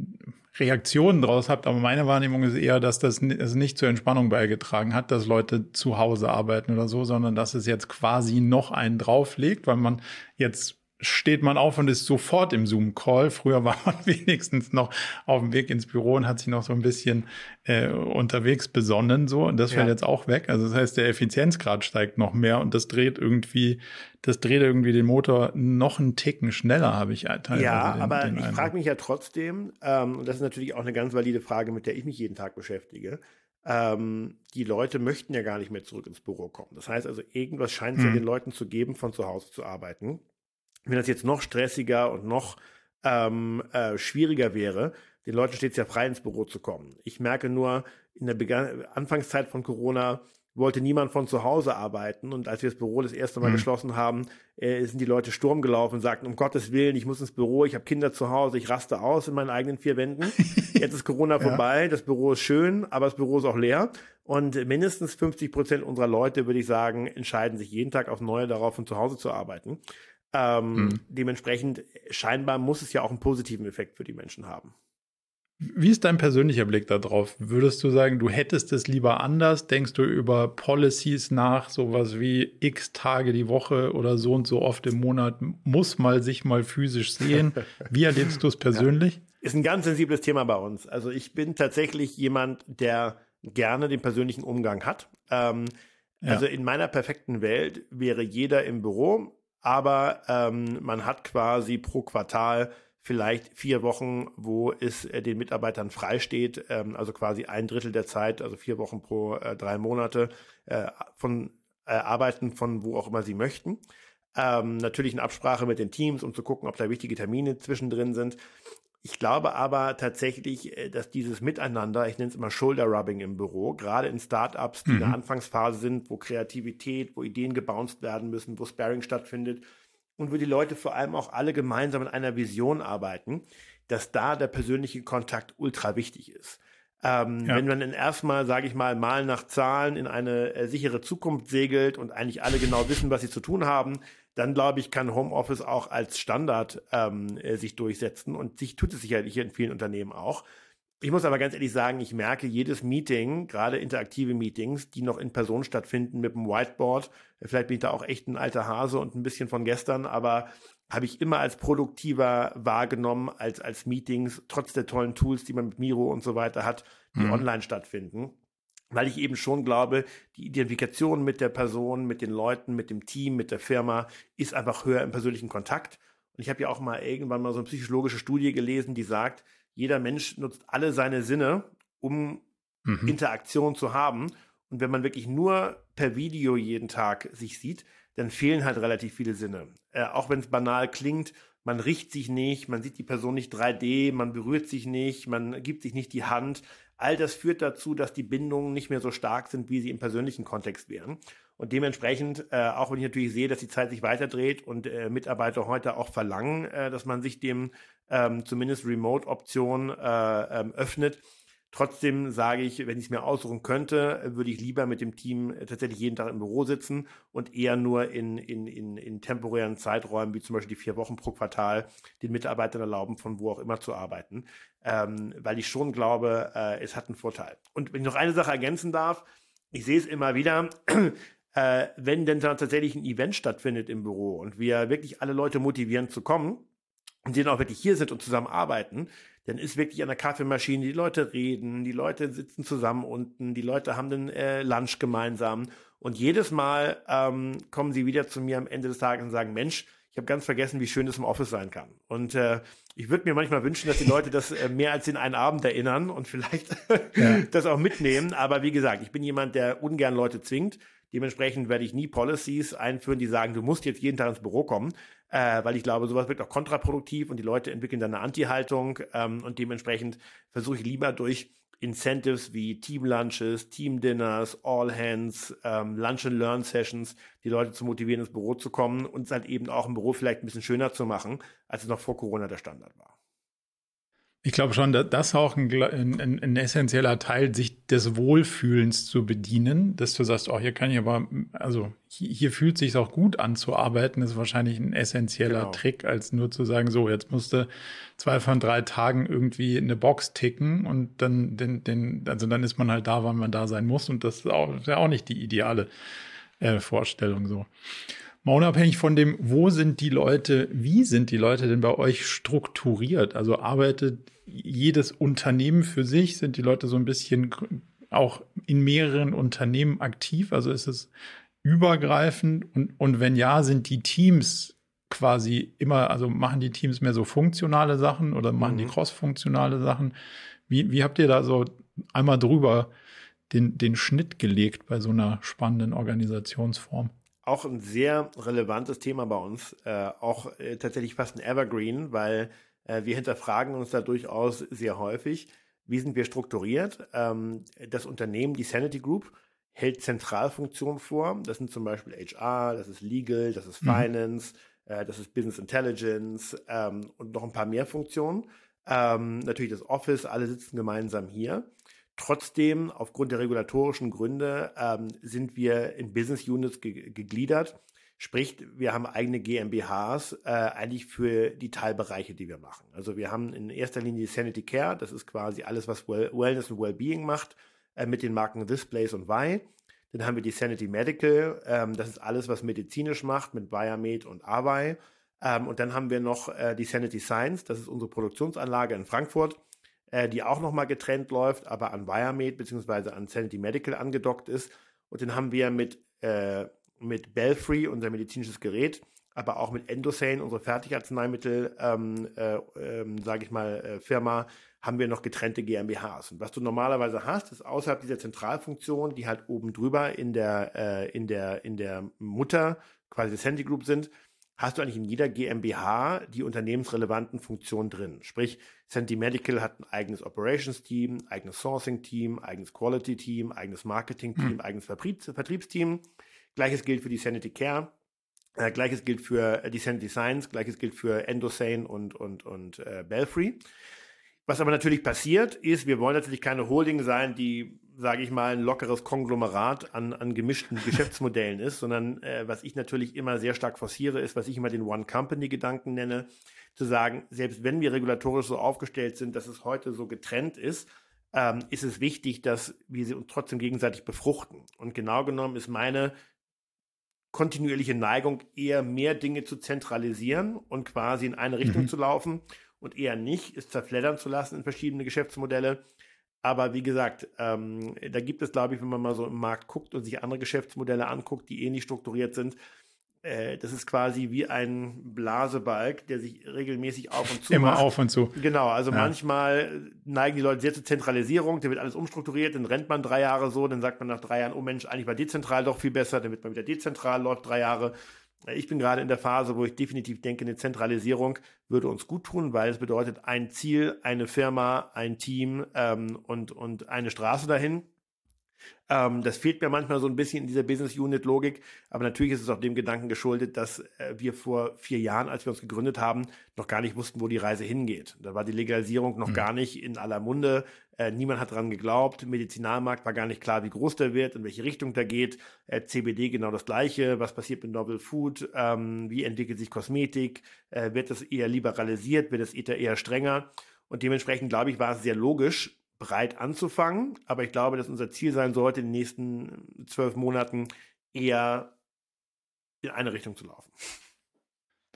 Reaktionen draus habt, aber meine Wahrnehmung ist eher, dass das also nicht zur Entspannung beigetragen hat, dass Leute zu Hause arbeiten oder so, sondern dass es jetzt quasi noch einen drauflegt, weil man jetzt steht man auf und ist sofort im Zoom-Call. Früher war man [LAUGHS] wenigstens noch auf dem Weg ins Büro und hat sich noch so ein bisschen äh, unterwegs besonnen, so. Und das fällt ja. jetzt auch weg. Also das heißt, der Effizienzgrad steigt noch mehr und das dreht irgendwie, das dreht irgendwie den Motor noch einen Ticken schneller, habe ich teilweise. Ja, den, aber den ich frage mich ja trotzdem, ähm, und das ist natürlich auch eine ganz valide Frage, mit der ich mich jeden Tag beschäftige. Ähm, die Leute möchten ja gar nicht mehr zurück ins Büro kommen. Das heißt also, irgendwas scheint es hm. ja den Leuten zu geben, von zu Hause zu arbeiten wenn das jetzt noch stressiger und noch ähm, äh, schwieriger wäre, den Leuten steht es ja frei, ins Büro zu kommen. Ich merke nur, in der Began Anfangszeit von Corona wollte niemand von zu Hause arbeiten. Und als wir das Büro das erste Mal mhm. geschlossen haben, äh, sind die Leute Sturm gelaufen und sagten, um Gottes Willen, ich muss ins Büro, ich habe Kinder zu Hause, ich raste aus in meinen eigenen vier Wänden. [LAUGHS] Jetzt ist Corona ja. vorbei, das Büro ist schön, aber das Büro ist auch leer. Und mindestens 50 Prozent unserer Leute, würde ich sagen, entscheiden sich jeden Tag aufs Neue darauf, von zu Hause zu arbeiten. Ähm, mhm. Dementsprechend, scheinbar muss es ja auch einen positiven Effekt für die Menschen haben. Wie ist dein persönlicher Blick darauf? Würdest du sagen, du hättest es lieber anders? Denkst du über Policies nach, sowas wie x Tage die Woche oder so und so oft im Monat muss mal sich mal physisch sehen? [LAUGHS] Wie erlebst du es persönlich? Ja. Ist ein ganz sensibles Thema bei uns. Also ich bin tatsächlich jemand, der gerne den persönlichen Umgang hat. Ähm, ja. Also in meiner perfekten Welt wäre jeder im Büro, aber ähm, man hat quasi pro Quartal vielleicht vier Wochen, wo es äh, den Mitarbeitern freisteht, ähm, also quasi ein Drittel der Zeit, also vier Wochen pro äh, drei Monate äh, von äh, arbeiten von wo auch immer sie möchten. Ähm, natürlich in Absprache mit den Teams, um zu gucken, ob da wichtige Termine zwischendrin sind. Ich glaube aber tatsächlich, äh, dass dieses Miteinander, ich nenne es immer Shoulder-Rubbing im Büro, gerade in Startups, die mhm. in der mhm. Anfangsphase sind, wo Kreativität, wo Ideen gebounced werden müssen, wo Sparring stattfindet und wo die Leute vor allem auch alle gemeinsam in einer Vision arbeiten, dass da der persönliche Kontakt ultra wichtig ist. Ähm, ja. Wenn man dann erstmal, sage ich mal, mal nach Zahlen in eine äh, sichere Zukunft segelt und eigentlich alle genau wissen, was sie zu tun haben, dann glaube ich, kann Homeoffice auch als Standard ähm, äh, sich durchsetzen und sich tut es sicherlich in vielen Unternehmen auch. Ich muss aber ganz ehrlich sagen, ich merke jedes Meeting, gerade interaktive Meetings, die noch in Person stattfinden mit dem Whiteboard. Vielleicht bin ich da auch echt ein alter Hase und ein bisschen von gestern, aber habe ich immer als produktiver wahrgenommen als als Meetings, trotz der tollen Tools, die man mit Miro und so weiter hat, die mhm. online stattfinden weil ich eben schon glaube, die Identifikation mit der Person, mit den Leuten, mit dem Team, mit der Firma ist einfach höher im persönlichen Kontakt. Und ich habe ja auch mal irgendwann mal so eine psychologische Studie gelesen, die sagt, jeder Mensch nutzt alle seine Sinne, um mhm. Interaktion zu haben. Und wenn man wirklich nur per Video jeden Tag sich sieht, dann fehlen halt relativ viele Sinne. Äh, auch wenn es banal klingt, man riecht sich nicht, man sieht die Person nicht 3D, man berührt sich nicht, man gibt sich nicht die Hand. All das führt dazu, dass die Bindungen nicht mehr so stark sind, wie sie im persönlichen Kontext wären. Und dementsprechend, äh, auch wenn ich natürlich sehe, dass die Zeit sich weiterdreht und äh, Mitarbeiter heute auch verlangen, äh, dass man sich dem ähm, zumindest Remote-Option äh, ähm, öffnet, Trotzdem sage ich, wenn ich es mir aussuchen könnte, würde ich lieber mit dem Team tatsächlich jeden Tag im Büro sitzen und eher nur in, in, in, in temporären Zeiträumen, wie zum Beispiel die vier Wochen pro Quartal, den Mitarbeitern erlauben, von wo auch immer zu arbeiten. Ähm, weil ich schon glaube, äh, es hat einen Vorteil. Und wenn ich noch eine Sache ergänzen darf, ich sehe es immer wieder, [CLEARS THROAT] äh, wenn denn tatsächlich ein Event stattfindet im Büro und wir wirklich alle Leute motivieren zu kommen, und die dann auch wirklich hier sind und zusammen arbeiten, dann ist wirklich an der Kaffeemaschine, die Leute reden, die Leute sitzen zusammen unten, die Leute haben den äh, Lunch gemeinsam und jedes Mal ähm, kommen sie wieder zu mir am Ende des Tages und sagen, Mensch, ich habe ganz vergessen, wie schön es im Office sein kann. Und äh, ich würde mir manchmal wünschen, dass die Leute das äh, mehr als in einen Abend erinnern und vielleicht ja. [LAUGHS] das auch mitnehmen. Aber wie gesagt, ich bin jemand, der ungern Leute zwingt. Dementsprechend werde ich nie Policies einführen, die sagen, du musst jetzt jeden Tag ins Büro kommen, äh, weil ich glaube, sowas wird auch kontraproduktiv und die Leute entwickeln dann eine Anti-Haltung ähm, und dementsprechend versuche ich lieber durch Incentives wie Team-Lunches, Team-Dinners, All-Hands, ähm, Lunch-and-Learn-Sessions, die Leute zu motivieren, ins Büro zu kommen und es halt eben auch im Büro vielleicht ein bisschen schöner zu machen, als es noch vor Corona der Standard war. Ich glaube schon, dass das auch ein, ein, ein, essentieller Teil, sich des Wohlfühlens zu bedienen, dass du sagst, oh, hier kann ich aber, also hier, hier fühlt sich auch gut an zu arbeiten, ist wahrscheinlich ein essentieller genau. Trick, als nur zu sagen, so, jetzt musste zwei von drei Tagen irgendwie eine Box ticken und dann, den, den, also dann ist man halt da, wann man da sein muss und das ist, auch, ist ja auch nicht die ideale äh, Vorstellung so. Mal unabhängig von dem, wo sind die Leute, wie sind die Leute denn bei euch strukturiert? Also arbeitet jedes Unternehmen für sich? Sind die Leute so ein bisschen auch in mehreren Unternehmen aktiv? Also ist es übergreifend? Und, und wenn ja, sind die Teams quasi immer, also machen die Teams mehr so funktionale Sachen oder machen mhm. die cross-funktionale Sachen? Wie, wie habt ihr da so einmal drüber den, den Schnitt gelegt bei so einer spannenden Organisationsform? Auch ein sehr relevantes Thema bei uns, äh, auch äh, tatsächlich fast ein Evergreen, weil äh, wir hinterfragen uns da durchaus sehr häufig, wie sind wir strukturiert. Ähm, das Unternehmen, die Sanity Group, hält Zentralfunktionen vor. Das sind zum Beispiel HR, das ist Legal, das ist mhm. Finance, mhm. das ist Business Intelligence ähm, und noch ein paar mehr Funktionen. Ähm, natürlich das Office, alle sitzen gemeinsam hier. Trotzdem, aufgrund der regulatorischen Gründe, ähm, sind wir in Business Units ge gegliedert. Sprich, wir haben eigene GmbHs äh, eigentlich für die Teilbereiche, die wir machen. Also wir haben in erster Linie Sanity Care, das ist quasi alles, was well Wellness und Wellbeing macht, äh, mit den Marken This Place und Y. Dann haben wir die Sanity Medical, ähm, das ist alles, was medizinisch macht, mit Biomed und Awei. Ähm, und dann haben wir noch äh, die Sanity Science, das ist unsere Produktionsanlage in Frankfurt äh, die auch nochmal getrennt läuft, aber an Wiremed bzw. an Sanity Medical angedockt ist. Und den haben wir mit, äh, mit Belfry, unser medizinisches Gerät, aber auch mit Endosane, unsere Fertigarzneimittel, ähm, äh, ähm, sage ich mal, äh, Firma, haben wir noch getrennte GmbHs. Und was du normalerweise hast, ist außerhalb dieser Zentralfunktion, die halt oben drüber in der, äh, in der, in der Mutter, quasi Sandy Group sind, hast du eigentlich in jeder GmbH die unternehmensrelevanten Funktionen drin. Sprich, Senti Medical hat ein eigenes Operations-Team, eigenes Sourcing-Team, eigenes Quality-Team, eigenes Marketing-Team, mhm. eigenes Vertriebs Vertriebsteam. Gleiches gilt für die Sanity Care. Äh, Gleiches gilt für äh, die Sanity Science, Gleiches gilt für Endosane und, und, und äh, Belfry. Was aber natürlich passiert, ist, wir wollen natürlich keine Holding sein, die sage ich mal, ein lockeres Konglomerat an, an gemischten [LAUGHS] Geschäftsmodellen ist, sondern äh, was ich natürlich immer sehr stark forciere, ist, was ich immer den One-Company-Gedanken nenne, zu sagen, selbst wenn wir regulatorisch so aufgestellt sind, dass es heute so getrennt ist, ähm, ist es wichtig, dass wir sie uns trotzdem gegenseitig befruchten. Und genau genommen ist meine kontinuierliche Neigung, eher mehr Dinge zu zentralisieren und quasi in eine Richtung mhm. zu laufen und eher nicht, es zerfleddern zu lassen in verschiedene Geschäftsmodelle aber wie gesagt, ähm, da gibt es, glaube ich, wenn man mal so im Markt guckt und sich andere Geschäftsmodelle anguckt, die ähnlich strukturiert sind, äh, das ist quasi wie ein Blasebalg, der sich regelmäßig auf und zu Immer macht. auf und zu. Genau, also ja. manchmal neigen die Leute sehr zur Zentralisierung, da wird alles umstrukturiert, dann rennt man drei Jahre so, dann sagt man nach drei Jahren, oh Mensch, eigentlich war dezentral doch viel besser, dann wird man wieder dezentral, läuft drei Jahre ich bin gerade in der Phase, wo ich definitiv denke, eine Zentralisierung würde uns gut tun, weil es bedeutet ein Ziel, eine Firma, ein Team ähm, und, und eine Straße dahin. Ähm, das fehlt mir manchmal so ein bisschen in dieser Business Unit Logik, aber natürlich ist es auch dem Gedanken geschuldet, dass äh, wir vor vier Jahren, als wir uns gegründet haben, noch gar nicht wussten, wo die Reise hingeht. Da war die Legalisierung noch mhm. gar nicht in aller Munde. Äh, niemand hat dran geglaubt. Medizinalmarkt war gar nicht klar, wie groß der wird, in welche Richtung der geht. Äh, CBD genau das Gleiche. Was passiert mit Novel Food? Ähm, wie entwickelt sich Kosmetik? Äh, wird das eher liberalisiert? Wird es eher strenger? Und dementsprechend, glaube ich, war es sehr logisch, breit anzufangen, aber ich glaube, dass unser Ziel sein sollte, in den nächsten zwölf Monaten eher in eine Richtung zu laufen.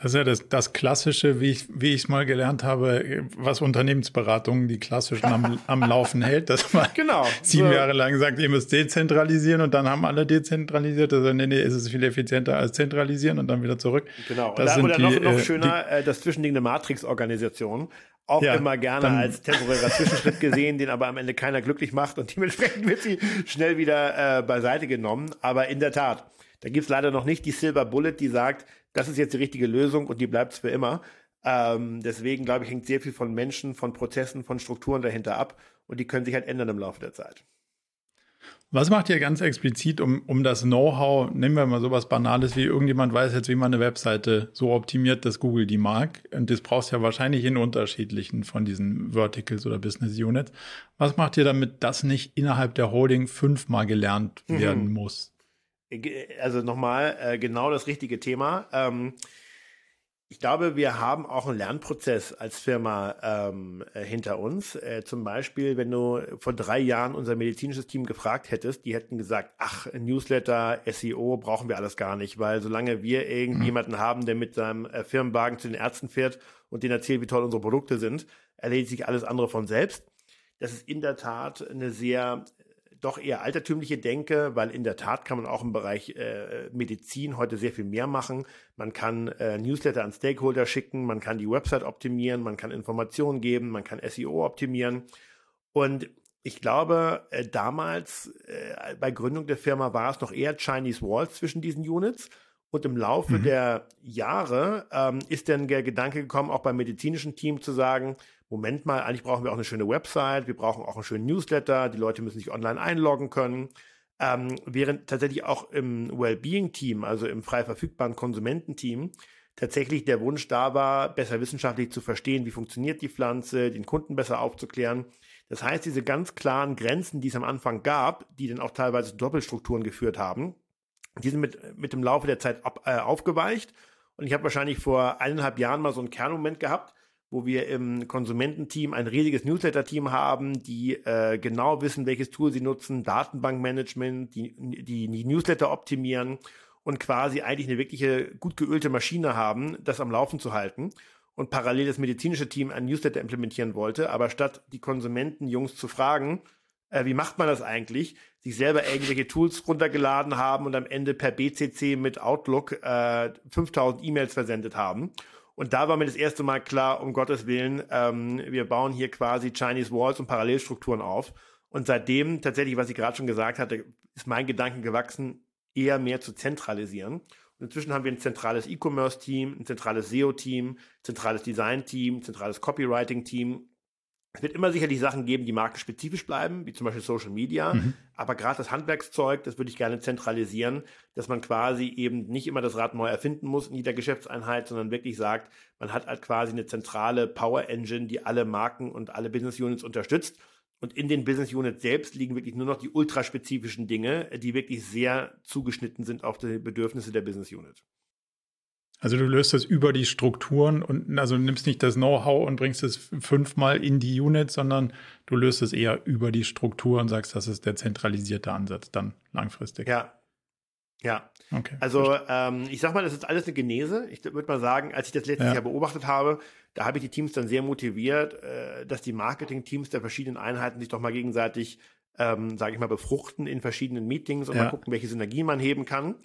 Das ist ja das, das Klassische, wie ich wie ich es mal gelernt habe, was Unternehmensberatungen die klassischen am, [LAUGHS] am Laufen hält, dass man genau. sieben so. Jahre lang sagt, ihr müsst dezentralisieren und dann haben alle dezentralisiert. Also nee, nee, ist es viel effizienter als zentralisieren und dann wieder zurück. Genau. Und das da, oder die, noch, noch äh, schöner, die, äh, das Zwischending eine Matrix-Organisation auch ja, immer gerne als temporärer Zwischenschritt gesehen, den aber am Ende keiner glücklich macht und dementsprechend wird sie schnell wieder äh, beiseite genommen. Aber in der Tat, da gibt's leider noch nicht die Silver Bullet, die sagt, das ist jetzt die richtige Lösung und die bleibt es für immer. Ähm, deswegen glaube ich, hängt sehr viel von Menschen, von Prozessen, von Strukturen dahinter ab und die können sich halt ändern im Laufe der Zeit. Was macht ihr ganz explizit, um, um das Know-how, nehmen wir mal sowas Banales wie irgendjemand weiß jetzt, wie man eine Webseite so optimiert, dass Google die mag. Und das brauchst du ja wahrscheinlich in unterschiedlichen von diesen Verticals oder Business Units. Was macht ihr, damit das nicht innerhalb der Holding fünfmal gelernt mhm. werden mhm. muss? Also nochmal, äh, genau das richtige Thema. Ähm, ich glaube, wir haben auch einen Lernprozess als Firma ähm, äh, hinter uns. Äh, zum Beispiel, wenn du vor drei Jahren unser medizinisches Team gefragt hättest, die hätten gesagt, ach, Newsletter, SEO brauchen wir alles gar nicht, weil solange wir irgendjemanden mhm. haben, der mit seinem äh, Firmenwagen zu den Ärzten fährt und denen erzählt, wie toll unsere Produkte sind, erledigt sich alles andere von selbst. Das ist in der Tat eine sehr doch eher altertümliche Denke, weil in der Tat kann man auch im Bereich äh, Medizin heute sehr viel mehr machen. Man kann äh, Newsletter an Stakeholder schicken, man kann die Website optimieren, man kann Informationen geben, man kann SEO optimieren. Und ich glaube, äh, damals äh, bei Gründung der Firma war es noch eher Chinese Walls zwischen diesen Units. Und im Laufe mhm. der Jahre ähm, ist dann der Gedanke gekommen, auch beim medizinischen Team zu sagen, Moment mal, eigentlich brauchen wir auch eine schöne Website, wir brauchen auch einen schönen Newsletter, die Leute müssen sich online einloggen können. Ähm, während tatsächlich auch im Wellbeing-Team, also im frei verfügbaren Konsumententeam, tatsächlich der Wunsch da war, besser wissenschaftlich zu verstehen, wie funktioniert die Pflanze, den Kunden besser aufzuklären. Das heißt, diese ganz klaren Grenzen, die es am Anfang gab, die dann auch teilweise Doppelstrukturen geführt haben, die sind mit, mit dem Laufe der Zeit ab, äh, aufgeweicht. Und ich habe wahrscheinlich vor eineinhalb Jahren mal so einen Kernmoment gehabt, wo wir im Konsumententeam ein riesiges Newsletter-Team haben, die äh, genau wissen, welches Tool sie nutzen, Datenbankmanagement, die, die, die Newsletter optimieren und quasi eigentlich eine wirkliche gut geölte Maschine haben, das am Laufen zu halten. Und parallel das medizinische Team ein Newsletter implementieren wollte, aber statt die Konsumentenjungs zu fragen, äh, wie macht man das eigentlich, sich selber irgendwelche Tools runtergeladen haben und am Ende per BCC mit Outlook äh, 5000 E-Mails versendet haben. Und da war mir das erste Mal klar, um Gottes Willen, ähm, wir bauen hier quasi Chinese Walls und Parallelstrukturen auf. Und seitdem tatsächlich, was ich gerade schon gesagt hatte, ist mein Gedanke gewachsen, eher mehr zu zentralisieren. Und inzwischen haben wir ein zentrales E-Commerce-Team, ein zentrales SEO-Team, zentrales Design-Team, zentrales Copywriting-Team es wird immer sicherlich Sachen geben, die markenspezifisch bleiben, wie zum Beispiel Social Media. Mhm. Aber gerade das Handwerkszeug, das würde ich gerne zentralisieren, dass man quasi eben nicht immer das Rad neu erfinden muss in jeder Geschäftseinheit, sondern wirklich sagt, man hat halt quasi eine zentrale Power Engine, die alle Marken und alle Business Units unterstützt. Und in den Business Units selbst liegen wirklich nur noch die ultraspezifischen Dinge, die wirklich sehr zugeschnitten sind auf die Bedürfnisse der Business Unit. Also du löst das über die Strukturen und also nimmst nicht das Know-how und bringst es fünfmal in die Unit, sondern du löst es eher über die Struktur und sagst, das ist der zentralisierte Ansatz dann langfristig. Ja. Ja. Okay. Also ähm, ich sag mal, das ist alles eine Genese. Ich würde mal sagen, als ich das letztes ja. Jahr beobachtet habe, da habe ich die Teams dann sehr motiviert, äh, dass die Marketing-Teams der verschiedenen Einheiten sich doch mal gegenseitig, ähm, sage ich mal, befruchten in verschiedenen Meetings und ja. mal gucken, welche Synergien man heben kann.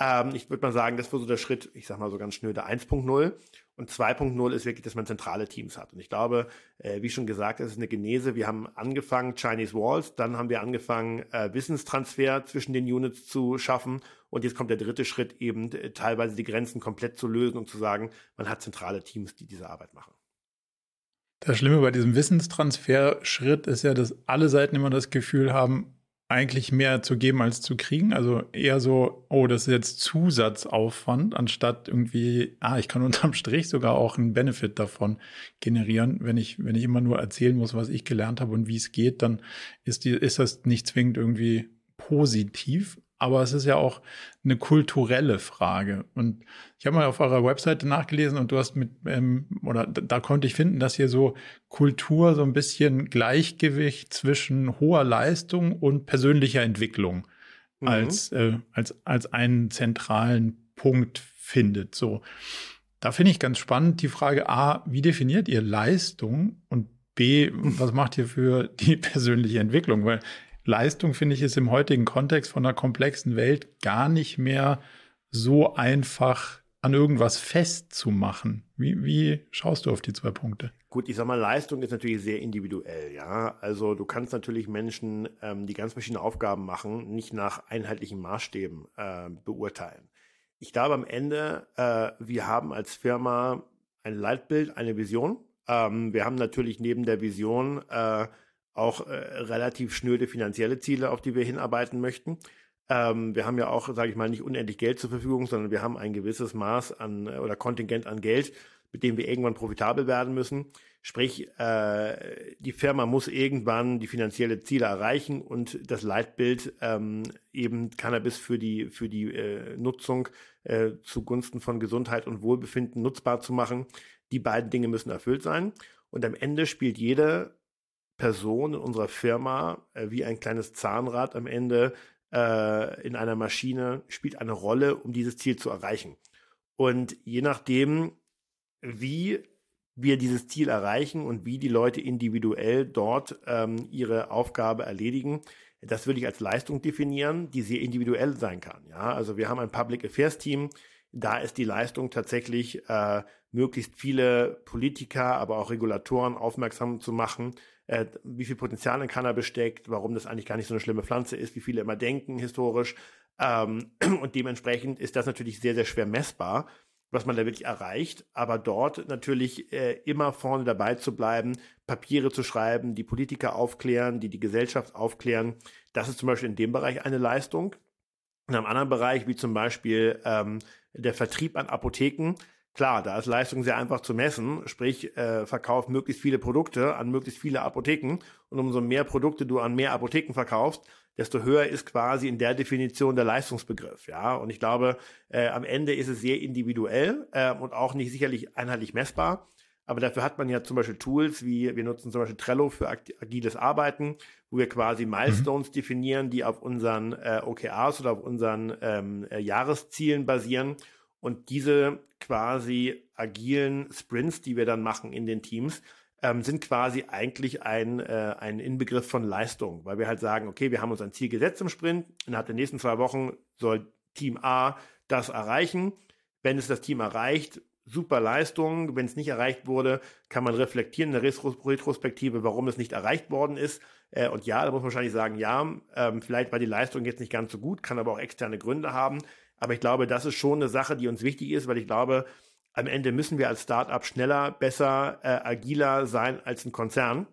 Ähm, ich würde mal sagen, das war so der Schritt, ich sag mal so ganz schnell, der 1.0. Und 2.0 ist wirklich, dass man zentrale Teams hat. Und ich glaube, äh, wie schon gesagt, das ist eine Genese. Wir haben angefangen Chinese Walls, dann haben wir angefangen, äh, Wissenstransfer zwischen den Units zu schaffen. Und jetzt kommt der dritte Schritt, eben äh, teilweise die Grenzen komplett zu lösen und zu sagen, man hat zentrale Teams, die diese Arbeit machen. Das Schlimme bei diesem Wissenstransfer-Schritt ist ja, dass alle Seiten immer das Gefühl haben, eigentlich mehr zu geben als zu kriegen. Also eher so, oh, das ist jetzt Zusatzaufwand, anstatt irgendwie, ah, ich kann [LAUGHS] unterm Strich sogar auch einen Benefit davon generieren. Wenn ich, wenn ich immer nur erzählen muss, was ich gelernt habe und wie es geht, dann ist die, ist das nicht zwingend irgendwie positiv aber es ist ja auch eine kulturelle Frage. Und ich habe mal auf eurer Webseite nachgelesen und du hast mit, ähm, oder da, da konnte ich finden, dass hier so Kultur so ein bisschen Gleichgewicht zwischen hoher Leistung und persönlicher Entwicklung mhm. als, äh, als, als einen zentralen Punkt findet. So. Da finde ich ganz spannend die Frage A, wie definiert ihr Leistung und B, [LAUGHS] was macht ihr für die [LAUGHS] persönliche Entwicklung? Weil Leistung, finde ich, ist im heutigen Kontext von einer komplexen Welt gar nicht mehr so einfach an irgendwas festzumachen. Wie, wie schaust du auf die zwei Punkte? Gut, ich sag mal, Leistung ist natürlich sehr individuell, ja. Also du kannst natürlich Menschen, ähm, die ganz verschiedene Aufgaben machen, nicht nach einheitlichen Maßstäben äh, beurteilen. Ich glaube am Ende, äh, wir haben als Firma ein Leitbild, eine Vision. Ähm, wir haben natürlich neben der Vision äh, auch äh, relativ schnöde finanzielle Ziele, auf die wir hinarbeiten möchten. Ähm, wir haben ja auch, sage ich mal, nicht unendlich Geld zur Verfügung, sondern wir haben ein gewisses Maß an äh, oder Kontingent an Geld, mit dem wir irgendwann profitabel werden müssen. Sprich, äh, die Firma muss irgendwann die finanzielle Ziele erreichen und das Leitbild ähm, eben Cannabis für die für die äh, Nutzung äh, zugunsten von Gesundheit und Wohlbefinden nutzbar zu machen. Die beiden Dinge müssen erfüllt sein. Und am Ende spielt jede Person in unserer Firma äh, wie ein kleines Zahnrad am Ende äh, in einer Maschine spielt eine Rolle, um dieses Ziel zu erreichen. Und je nachdem, wie wir dieses Ziel erreichen und wie die Leute individuell dort ähm, ihre Aufgabe erledigen, das würde ich als Leistung definieren, die sehr individuell sein kann. Ja, also wir haben ein Public Affairs Team. Da ist die Leistung tatsächlich, äh, möglichst viele Politiker, aber auch Regulatoren aufmerksam zu machen äh, wie viel Potenzial in Cannabis steckt, warum das eigentlich gar nicht so eine schlimme Pflanze ist, wie viele immer denken historisch. Ähm, [CLEARS THROAT] und dementsprechend ist das natürlich sehr, sehr schwer messbar, was man da wirklich erreicht. Aber dort natürlich äh, immer vorne dabei zu bleiben, Papiere zu schreiben, die Politiker aufklären, die die Gesellschaft aufklären, das ist zum Beispiel in dem Bereich eine Leistung. In einem anderen Bereich, wie zum Beispiel ähm, der Vertrieb an Apotheken, Klar, da ist Leistung sehr einfach zu messen, sprich äh, verkauf möglichst viele Produkte an möglichst viele Apotheken und umso mehr Produkte du an mehr Apotheken verkaufst, desto höher ist quasi in der Definition der Leistungsbegriff. Ja, und ich glaube, äh, am Ende ist es sehr individuell äh, und auch nicht sicherlich einheitlich messbar. Aber dafür hat man ja zum Beispiel Tools wie wir nutzen zum Beispiel Trello für agiles Arbeiten, wo wir quasi mhm. Milestones mhm. definieren, die auf unseren äh, OKRs oder auf unseren ähm, äh, Jahreszielen basieren und diese quasi agilen Sprints, die wir dann machen in den Teams, ähm, sind quasi eigentlich ein, äh, ein Inbegriff von Leistung, weil wir halt sagen, okay, wir haben uns ein Ziel gesetzt im Sprint, innerhalb der nächsten zwei Wochen soll Team A das erreichen. Wenn es das Team erreicht, super Leistung. Wenn es nicht erreicht wurde, kann man reflektieren in der Retrospektive, warum es nicht erreicht worden ist. Äh, und ja, da muss man wahrscheinlich sagen, ja, ähm, vielleicht war die Leistung jetzt nicht ganz so gut, kann aber auch externe Gründe haben. Aber ich glaube, das ist schon eine Sache, die uns wichtig ist, weil ich glaube, am Ende müssen wir als Startup schneller, besser, äh, agiler sein als ein Konzern.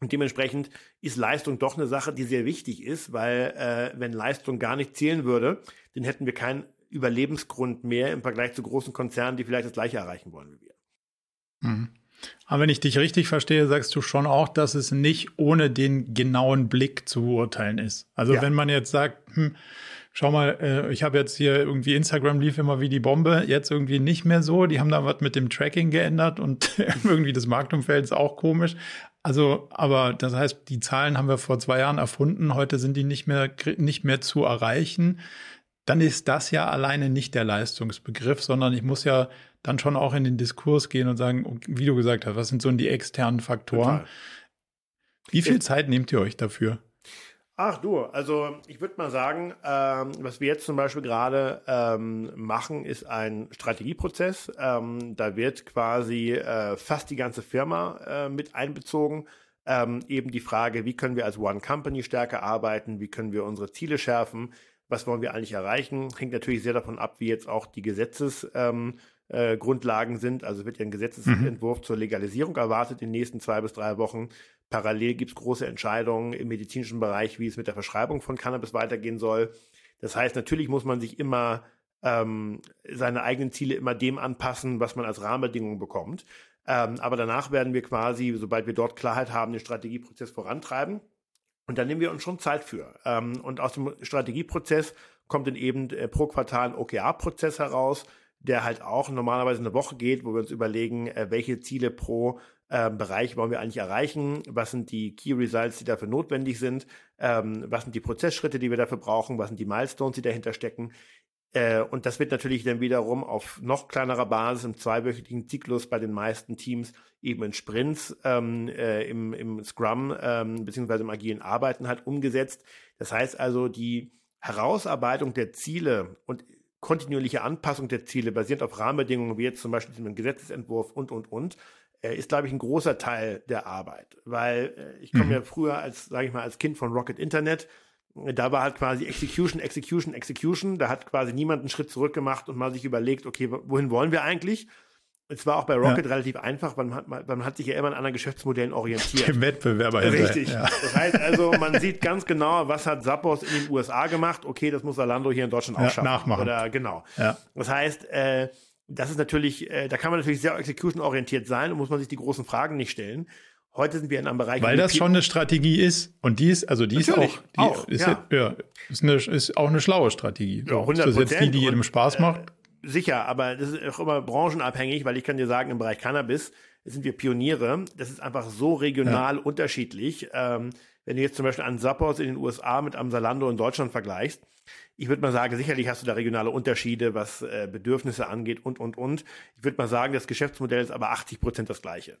Und dementsprechend ist Leistung doch eine Sache, die sehr wichtig ist, weil äh, wenn Leistung gar nicht zählen würde, dann hätten wir keinen Überlebensgrund mehr im Vergleich zu großen Konzernen, die vielleicht das gleiche erreichen wollen wie wir. Mhm. Aber wenn ich dich richtig verstehe, sagst du schon auch, dass es nicht ohne den genauen Blick zu beurteilen ist. Also ja. wenn man jetzt sagt, hm, schau mal, äh, ich habe jetzt hier irgendwie Instagram lief immer wie die Bombe, jetzt irgendwie nicht mehr so. Die haben da was mit dem Tracking geändert und [LAUGHS] irgendwie das Marktumfeld ist auch komisch. Also, aber das heißt, die Zahlen haben wir vor zwei Jahren erfunden, heute sind die nicht mehr, nicht mehr zu erreichen. Dann ist das ja alleine nicht der Leistungsbegriff, sondern ich muss ja dann schon auch in den Diskurs gehen und sagen, wie du gesagt hast, was sind so die externen Faktoren? Total. Wie viel Zeit nehmt ihr euch dafür? Ach du, also ich würde mal sagen, ähm, was wir jetzt zum Beispiel gerade ähm, machen, ist ein Strategieprozess. Ähm, da wird quasi äh, fast die ganze Firma äh, mit einbezogen. Ähm, eben die Frage, wie können wir als One Company stärker arbeiten, wie können wir unsere Ziele schärfen, was wollen wir eigentlich erreichen, hängt natürlich sehr davon ab, wie jetzt auch die Gesetzesgrundlagen ähm, äh, sind. Also wird ja ein Gesetzesentwurf mhm. zur Legalisierung erwartet in den nächsten zwei bis drei Wochen. Parallel gibt es große Entscheidungen im medizinischen Bereich, wie es mit der Verschreibung von Cannabis weitergehen soll. Das heißt, natürlich muss man sich immer ähm, seine eigenen Ziele immer dem anpassen, was man als Rahmenbedingungen bekommt. Ähm, aber danach werden wir quasi, sobald wir dort Klarheit haben, den Strategieprozess vorantreiben. Und dann nehmen wir uns schon Zeit für. Ähm, und aus dem Strategieprozess kommt dann eben äh, pro Quartal ein OKR-Prozess heraus, der halt auch normalerweise eine Woche geht, wo wir uns überlegen, äh, welche Ziele pro ähm, Bereich wollen wir eigentlich erreichen, was sind die Key Results, die dafür notwendig sind, ähm, was sind die Prozessschritte, die wir dafür brauchen, was sind die Milestones, die dahinter stecken. Äh, und das wird natürlich dann wiederum auf noch kleinerer Basis im zweiwöchigen Zyklus bei den meisten Teams eben in Sprints ähm, äh, im, im Scrum ähm, beziehungsweise im agilen Arbeiten halt umgesetzt. Das heißt also, die Herausarbeitung der Ziele und kontinuierliche Anpassung der Ziele basierend auf Rahmenbedingungen wie jetzt zum Beispiel dem Gesetzesentwurf und, und, und, äh, ist, glaube ich, ein großer Teil der Arbeit. Weil äh, ich komme mhm. ja früher als, sage ich mal, als Kind von Rocket Internet, da war halt quasi Execution, Execution, Execution. Da hat quasi niemand einen Schritt zurück gemacht und mal sich überlegt, okay, wohin wollen wir eigentlich? Es war auch bei Rocket ja. relativ einfach, man, hat, man hat sich ja immer an anderen Geschäftsmodellen orientiert. Dem Wettbewerber. Richtig. Ja. Das heißt also, man sieht ganz genau, was hat Zappos in den USA gemacht. Okay, das muss Zalando hier in Deutschland auch ja, schaffen. Nachmachen. Oder genau. Ja. Das heißt, äh, das ist natürlich, äh, da kann man natürlich sehr execution-orientiert sein und muss man sich die großen Fragen nicht stellen. Heute sind wir in einem Bereich. Weil das schon eine Strategie ist. Und die ist, also die Natürlich, ist auch, die auch, ist, ja. ja. ist, eine, ist auch eine schlaue Strategie. Ja, 100 ist das jetzt die, die jedem Spaß macht? Sicher, aber das ist auch immer branchenabhängig, weil ich kann dir sagen, im Bereich Cannabis sind wir Pioniere. Das ist einfach so regional ja. unterschiedlich. Ähm, wenn du jetzt zum Beispiel einen Zappos in den USA mit einem Salando in Deutschland vergleichst, ich würde mal sagen, sicherlich hast du da regionale Unterschiede, was äh, Bedürfnisse angeht und, und, und. Ich würde mal sagen, das Geschäftsmodell ist aber 80 Prozent das gleiche.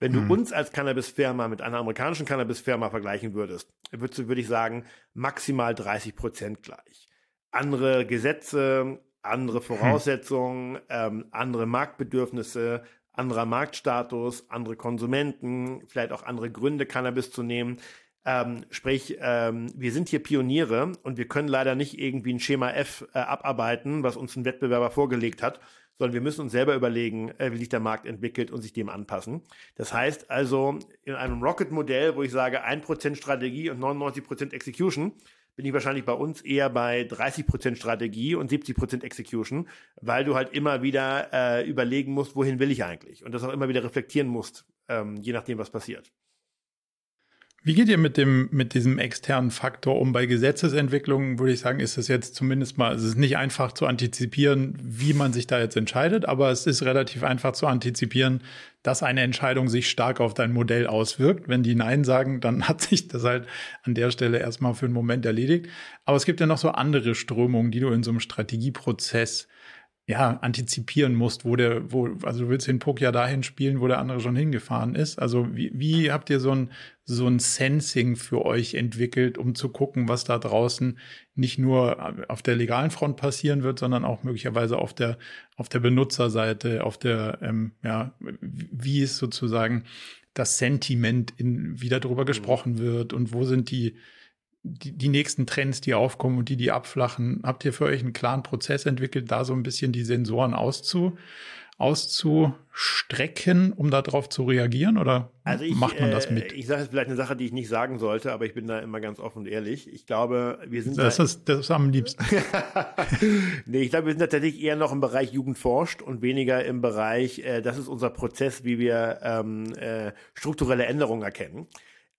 Wenn du mhm. uns als Cannabis-Firma mit einer amerikanischen Cannabis-Firma vergleichen würdest, würdest du, würde ich sagen, maximal 30 Prozent gleich. Andere Gesetze, andere hm. Voraussetzungen, ähm, andere Marktbedürfnisse, anderer Marktstatus, andere Konsumenten, vielleicht auch andere Gründe, Cannabis zu nehmen. Ähm, sprich, ähm, wir sind hier Pioniere und wir können leider nicht irgendwie ein Schema F äh, abarbeiten, was uns ein Wettbewerber vorgelegt hat, sondern wir müssen uns selber überlegen, äh, wie sich der Markt entwickelt und sich dem anpassen. Das heißt also, in einem Rocket-Modell, wo ich sage 1% Strategie und 99% Execution, bin ich wahrscheinlich bei uns eher bei 30% Strategie und 70% Execution, weil du halt immer wieder äh, überlegen musst, wohin will ich eigentlich? Und das auch immer wieder reflektieren musst, ähm, je nachdem, was passiert. Wie geht ihr mit dem, mit diesem externen Faktor um? Bei Gesetzesentwicklungen würde ich sagen, ist es jetzt zumindest mal, es ist nicht einfach zu antizipieren, wie man sich da jetzt entscheidet, aber es ist relativ einfach zu antizipieren, dass eine Entscheidung sich stark auf dein Modell auswirkt. Wenn die Nein sagen, dann [LAUGHS] hat sich das halt an der Stelle erstmal für einen Moment erledigt. Aber es gibt ja noch so andere Strömungen, die du in so einem Strategieprozess ja, antizipieren musst, wo der, wo, also du willst den Puck ja dahin spielen, wo der andere schon hingefahren ist. Also wie, wie habt ihr so ein, so ein Sensing für euch entwickelt, um zu gucken, was da draußen nicht nur auf der legalen Front passieren wird, sondern auch möglicherweise auf der, auf der Benutzerseite, auf der, ähm, ja, wie ist sozusagen das Sentiment, in, wie darüber mhm. gesprochen wird und wo sind die, die, die nächsten Trends, die aufkommen und die, die abflachen, habt ihr für euch einen klaren Prozess entwickelt, da so ein bisschen die Sensoren auszu, auszustrecken, um darauf zu reagieren? Oder also ich, macht man das mit? Äh, ich sage jetzt vielleicht eine Sache, die ich nicht sagen sollte, aber ich bin da immer ganz offen und ehrlich. Ich glaube, wir sind. Das, da, ist, das ist am liebsten. [LAUGHS] nee, ich glaube, wir sind tatsächlich eher noch im Bereich Jugend forscht und weniger im Bereich, äh, das ist unser Prozess, wie wir ähm, äh, strukturelle Änderungen erkennen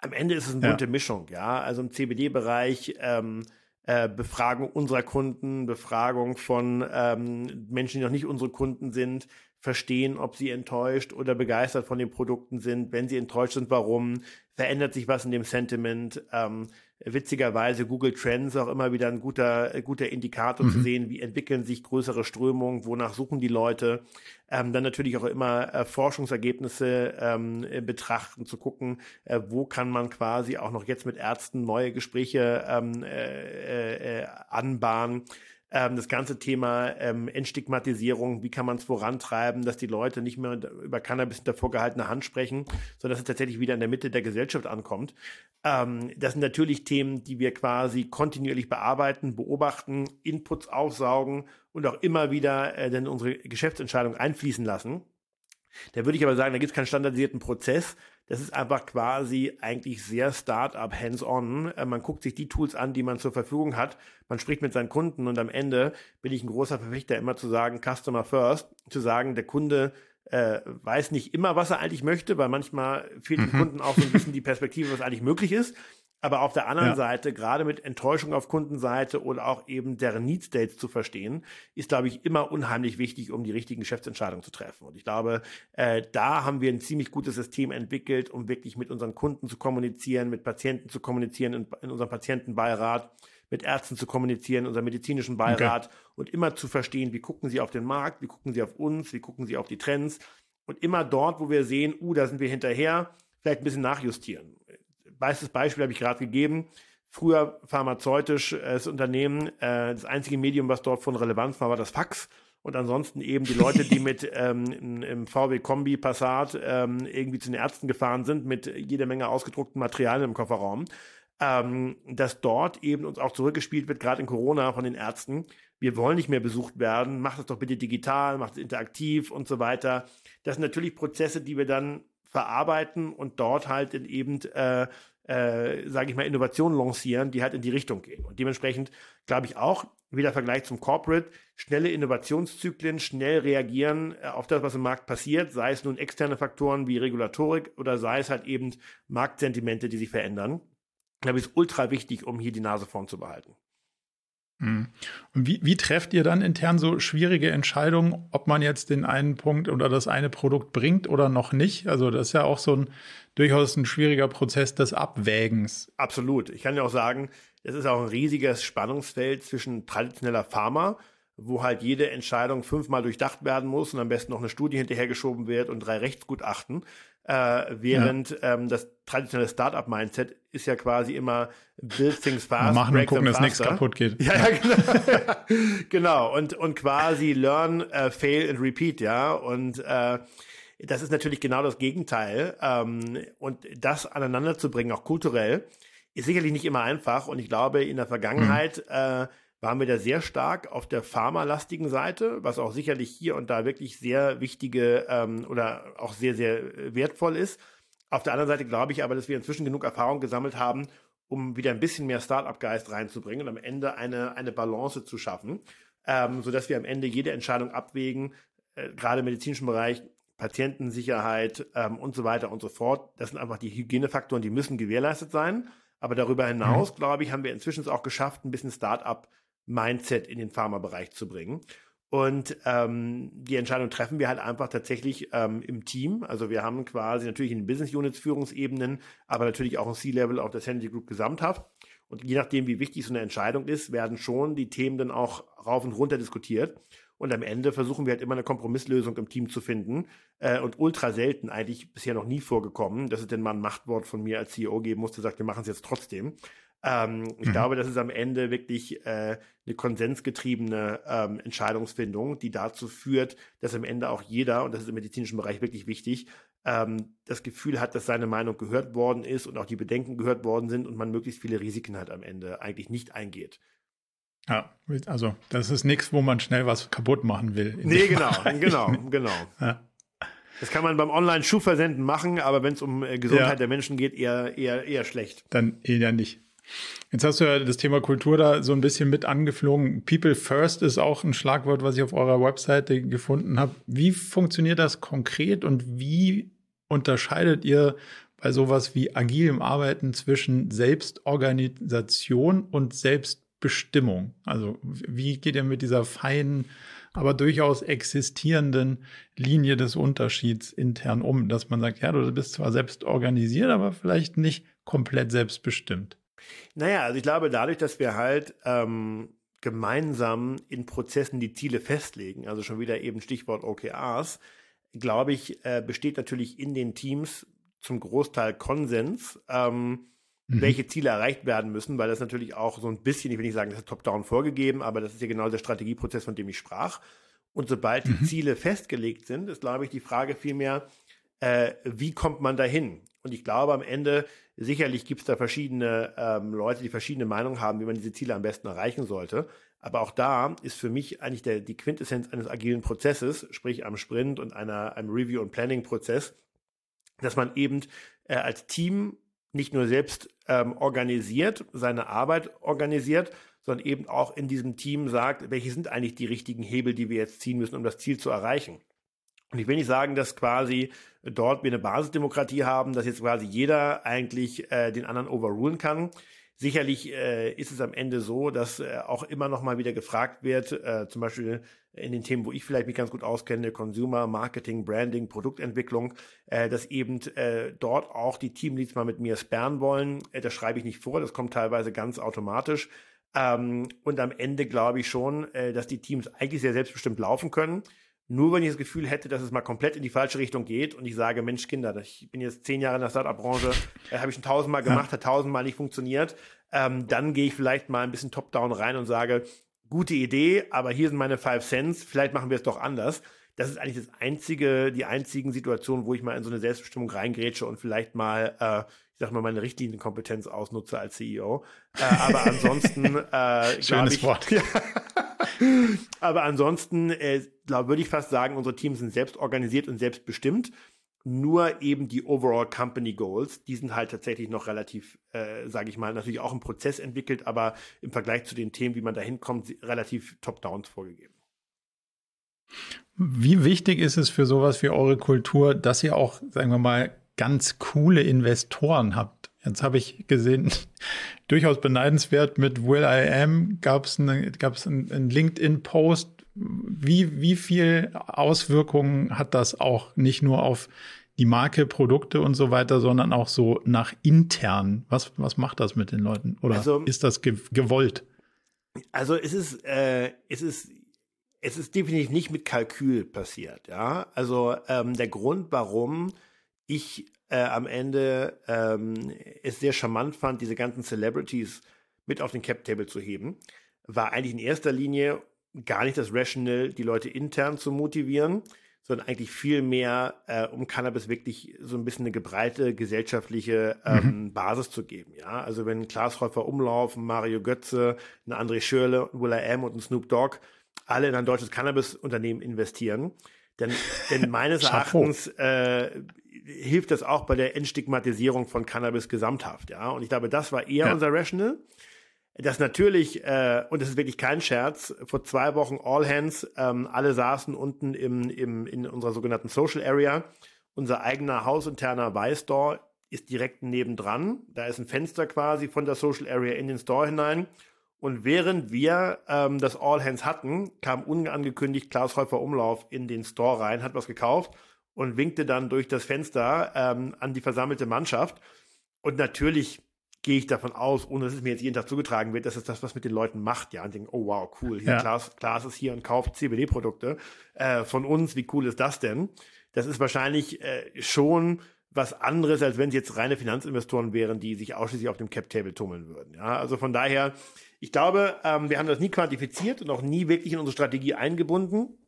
am Ende ist es eine bunte ja. Mischung, ja. Also im CBD-Bereich ähm, äh, Befragung unserer Kunden, Befragung von ähm, Menschen, die noch nicht unsere Kunden sind, verstehen, ob sie enttäuscht oder begeistert von den Produkten sind. Wenn sie enttäuscht sind, warum? Verändert sich was in dem Sentiment? Ähm, witzigerweise Google Trends auch immer wieder ein guter, guter Indikator mhm. zu sehen, wie entwickeln sich größere Strömungen, wonach suchen die Leute. Ähm, dann natürlich auch immer äh, Forschungsergebnisse ähm, betrachten, zu gucken, äh, wo kann man quasi auch noch jetzt mit Ärzten neue Gespräche ähm, äh, äh, anbahnen ähm, das ganze Thema ähm, Entstigmatisierung, wie kann man es vorantreiben, dass die Leute nicht mehr über Cannabis hinter vorgehaltener Hand sprechen, sondern dass es tatsächlich wieder in der Mitte der Gesellschaft ankommt. Ähm, das sind natürlich Themen, die wir quasi kontinuierlich bearbeiten, beobachten, Inputs aufsaugen und auch immer wieder äh, in unsere Geschäftsentscheidung einfließen lassen. Da würde ich aber sagen, da gibt es keinen standardisierten Prozess, das ist einfach quasi eigentlich sehr Startup hands-on. Äh, man guckt sich die Tools an, die man zur Verfügung hat. Man spricht mit seinen Kunden und am Ende bin ich ein großer Verfechter, immer zu sagen, Customer First, zu sagen, der Kunde äh, weiß nicht immer, was er eigentlich möchte, weil manchmal fehlt mhm. dem Kunden auch so ein bisschen die Perspektive, was eigentlich möglich ist. Aber auf der anderen ja. Seite, gerade mit Enttäuschung auf Kundenseite oder auch eben deren Need States zu verstehen, ist, glaube ich, immer unheimlich wichtig, um die richtigen Geschäftsentscheidungen zu treffen. Und ich glaube, äh, da haben wir ein ziemlich gutes System entwickelt, um wirklich mit unseren Kunden zu kommunizieren, mit Patienten zu kommunizieren, in, in unserem Patientenbeirat, mit Ärzten zu kommunizieren, unserem medizinischen Beirat okay. und immer zu verstehen, wie gucken sie auf den Markt, wie gucken sie auf uns, wie gucken sie auf die Trends und immer dort, wo wir sehen, uh, da sind wir hinterher, vielleicht ein bisschen nachjustieren. Bestes Beispiel habe ich gerade gegeben. Früher pharmazeutisch äh, Unternehmen, äh, das einzige Medium, was dort von Relevanz war, war das Fax und ansonsten eben die Leute, die [LAUGHS] mit ähm, im VW Kombi Passat ähm, irgendwie zu den Ärzten gefahren sind mit jeder Menge ausgedruckten Materialien im Kofferraum, ähm, dass dort eben uns auch zurückgespielt wird, gerade in Corona von den Ärzten. Wir wollen nicht mehr besucht werden, macht es doch bitte digital, macht es interaktiv und so weiter. Das sind natürlich Prozesse, die wir dann verarbeiten und dort halt eben äh, äh, sage ich mal, Innovationen lancieren, die halt in die Richtung gehen. Und dementsprechend glaube ich auch, wieder Vergleich zum Corporate, schnelle Innovationszyklen, schnell reagieren äh, auf das, was im Markt passiert, sei es nun externe Faktoren wie Regulatorik oder sei es halt eben Marktsentimente, die sich verändern. Ich glaube, ist ultra wichtig, um hier die Nase vorn zu behalten. Mhm. Und wie, wie trefft ihr dann intern so schwierige Entscheidungen, ob man jetzt den einen Punkt oder das eine Produkt bringt oder noch nicht? Also das ist ja auch so ein durchaus ein schwieriger Prozess des Abwägens. Absolut. Ich kann ja auch sagen, es ist auch ein riesiges Spannungsfeld zwischen traditioneller Pharma, wo halt jede Entscheidung fünfmal durchdacht werden muss und am besten noch eine Studie hinterhergeschoben wird und drei Rechtsgutachten. Äh, während ja. ähm, das traditionelle Startup-Mindset ist ja quasi immer build things fast, machen und gucken, dass nichts kaputt geht. Ja, ja. genau. [LAUGHS] genau. Und, und quasi learn, uh, fail and repeat, ja. Und äh, das ist natürlich genau das Gegenteil. Ähm, und das aneinander zu bringen, auch kulturell, ist sicherlich nicht immer einfach. Und ich glaube, in der Vergangenheit mhm. äh, waren wir da sehr stark auf der pharmalastigen Seite, was auch sicherlich hier und da wirklich sehr wichtige ähm, oder auch sehr, sehr wertvoll ist. Auf der anderen Seite glaube ich aber, dass wir inzwischen genug Erfahrung gesammelt haben, um wieder ein bisschen mehr Startup-Geist reinzubringen und am Ende eine, eine Balance zu schaffen, ähm, sodass wir am Ende jede Entscheidung abwägen, äh, gerade im medizinischen Bereich, Patientensicherheit ähm, und so weiter und so fort. Das sind einfach die Hygienefaktoren, die müssen gewährleistet sein. Aber darüber hinaus, mhm. glaube ich, haben wir inzwischen es auch geschafft, ein bisschen Startup Mindset in den Pharmabereich zu bringen. Und ähm, die Entscheidung treffen wir halt einfach tatsächlich ähm, im Team. Also wir haben quasi natürlich in Business Units Führungsebenen, aber natürlich auch ein C-Level auf der Sanity Group gesamthaft. Und je nachdem, wie wichtig so eine Entscheidung ist, werden schon die Themen dann auch rauf und runter diskutiert. Und am Ende versuchen wir halt immer eine Kompromisslösung im Team zu finden. Äh, und ultra selten, eigentlich bisher noch nie vorgekommen, dass es denn mal ein Machtwort von mir als CEO geben musste, sagt, wir machen es jetzt trotzdem. Ähm, ich mhm. glaube, das ist am Ende wirklich äh, eine konsensgetriebene ähm, Entscheidungsfindung, die dazu führt, dass am Ende auch jeder, und das ist im medizinischen Bereich wirklich wichtig, ähm, das Gefühl hat, dass seine Meinung gehört worden ist und auch die Bedenken gehört worden sind und man möglichst viele Risiken halt am Ende eigentlich nicht eingeht. Ja, also das ist nichts, wo man schnell was kaputt machen will. Nee, genau, genau, [LAUGHS] genau. Ja. Das kann man beim Online-Schuhversenden machen, aber wenn es um äh, Gesundheit ja. der Menschen geht, eher, eher, eher schlecht. Dann eher nicht. Jetzt hast du ja das Thema Kultur da so ein bisschen mit angeflogen. People First ist auch ein Schlagwort, was ich auf eurer Webseite gefunden habe. Wie funktioniert das konkret und wie unterscheidet ihr bei sowas wie agilem Arbeiten zwischen Selbstorganisation und Selbstbestimmung? Also wie geht ihr mit dieser feinen, aber durchaus existierenden Linie des Unterschieds intern um, dass man sagt, ja, du bist zwar selbst organisiert, aber vielleicht nicht komplett selbstbestimmt? Naja, also ich glaube, dadurch, dass wir halt ähm, gemeinsam in Prozessen die Ziele festlegen, also schon wieder eben Stichwort OKRs, glaube ich, äh, besteht natürlich in den Teams zum Großteil Konsens, ähm, mhm. welche Ziele erreicht werden müssen, weil das natürlich auch so ein bisschen, ich will nicht sagen, das ist top-down vorgegeben, aber das ist ja genau der Strategieprozess, von dem ich sprach. Und sobald mhm. die Ziele festgelegt sind, ist, glaube ich, die Frage vielmehr, äh, wie kommt man dahin? Und ich glaube, am Ende, sicherlich gibt es da verschiedene ähm, Leute, die verschiedene Meinungen haben, wie man diese Ziele am besten erreichen sollte. Aber auch da ist für mich eigentlich der, die Quintessenz eines agilen Prozesses, sprich am Sprint und einer, einem Review- und Planning-Prozess, dass man eben äh, als Team nicht nur selbst ähm, organisiert, seine Arbeit organisiert, sondern eben auch in diesem Team sagt, welche sind eigentlich die richtigen Hebel, die wir jetzt ziehen müssen, um das Ziel zu erreichen. Und ich will nicht sagen, dass quasi dort wir eine Basisdemokratie haben, dass jetzt quasi jeder eigentlich äh, den anderen overrulen kann. Sicherlich äh, ist es am Ende so, dass äh, auch immer noch mal wieder gefragt wird, äh, zum Beispiel in den Themen, wo ich vielleicht mich ganz gut auskenne, Consumer, Marketing, Branding, Produktentwicklung, äh, dass eben äh, dort auch die Teamleads mal mit mir sperren wollen. Äh, das schreibe ich nicht vor, das kommt teilweise ganz automatisch. Ähm, und am Ende glaube ich schon, äh, dass die Teams eigentlich sehr selbstbestimmt laufen können. Nur wenn ich das Gefühl hätte, dass es mal komplett in die falsche Richtung geht und ich sage, Mensch, Kinder, ich bin jetzt zehn Jahre in der Startup-Branche, [LAUGHS] äh, habe ich schon tausendmal gemacht, ja. hat tausendmal nicht funktioniert, ähm, dann gehe ich vielleicht mal ein bisschen top-down rein und sage, gute Idee, aber hier sind meine Five Cents, vielleicht machen wir es doch anders. Das ist eigentlich das einzige, die einzigen Situationen, wo ich mal in so eine Selbstbestimmung reingrätsche und vielleicht mal, äh, ich sag mal, meine Richtlinienkompetenz ausnutze als CEO. Äh, aber [LAUGHS] ansonsten, äh, Schönes ich, Wort. [LAUGHS] aber ansonsten, äh, würde ich fast sagen, unsere Teams sind selbst organisiert und selbstbestimmt. Nur eben die Overall Company Goals, die sind halt tatsächlich noch relativ, äh, sage ich mal, natürlich auch im Prozess entwickelt, aber im Vergleich zu den Themen, wie man da hinkommt, relativ top-down vorgegeben. Wie wichtig ist es für sowas wie eure Kultur, dass ihr auch, sagen wir mal, ganz coole Investoren habt? Jetzt habe ich gesehen, [LAUGHS] durchaus beneidenswert, mit Will I Am gab es eine, einen LinkedIn-Post. Wie, wie viel Auswirkungen hat das auch nicht nur auf die Marke, Produkte und so weiter, sondern auch so nach intern? Was, was macht das mit den Leuten? Oder also, ist das ge gewollt? Also es ist, äh, es ist es ist definitiv nicht mit Kalkül passiert, ja. Also ähm, der Grund, warum ich äh, am Ende ähm, es sehr charmant fand, diese ganzen Celebrities mit auf den Cap-Table zu heben, war eigentlich in erster Linie gar nicht das Rational, die Leute intern zu motivieren, sondern eigentlich viel mehr, äh, um Cannabis wirklich so ein bisschen eine gebreite gesellschaftliche ähm, mhm. Basis zu geben. Ja, also wenn Klaas Häufer Umlauf, Mario Götze, ein André Schürle, ein Will I Am und ein Snoop Dogg alle in ein deutsches Cannabis-Unternehmen investieren. Denn, denn meines Erachtens äh, hilft das auch bei der Entstigmatisierung von Cannabis gesamthaft. Ja, und ich glaube, das war eher ja. unser Rational. Das natürlich, äh, und das ist wirklich kein Scherz, vor zwei Wochen All Hands, ähm, alle saßen unten im, im, in unserer sogenannten Social Area. Unser eigener hausinterner Store ist direkt nebendran. Da ist ein Fenster quasi von der Social Area in den Store hinein. Und während wir ähm, das All Hands hatten, kam unangekündigt Klaus Häufer Umlauf in den Store rein, hat was gekauft und winkte dann durch das Fenster ähm, an die versammelte Mannschaft. Und natürlich gehe ich davon aus, ohne dass es mir jetzt jeden Tag zugetragen wird, dass es das, was mit den Leuten macht, ja, und denken, oh wow, cool, hier ja. Klaas, Klaas ist hier und kauft CBD-Produkte äh, von uns, wie cool ist das denn? Das ist wahrscheinlich äh, schon was anderes, als wenn es jetzt reine Finanzinvestoren wären, die sich ausschließlich auf dem Cap-Table tummeln würden. Ja, also von daher ich glaube, ähm, wir haben das nie quantifiziert und auch nie wirklich in unsere Strategie eingebunden.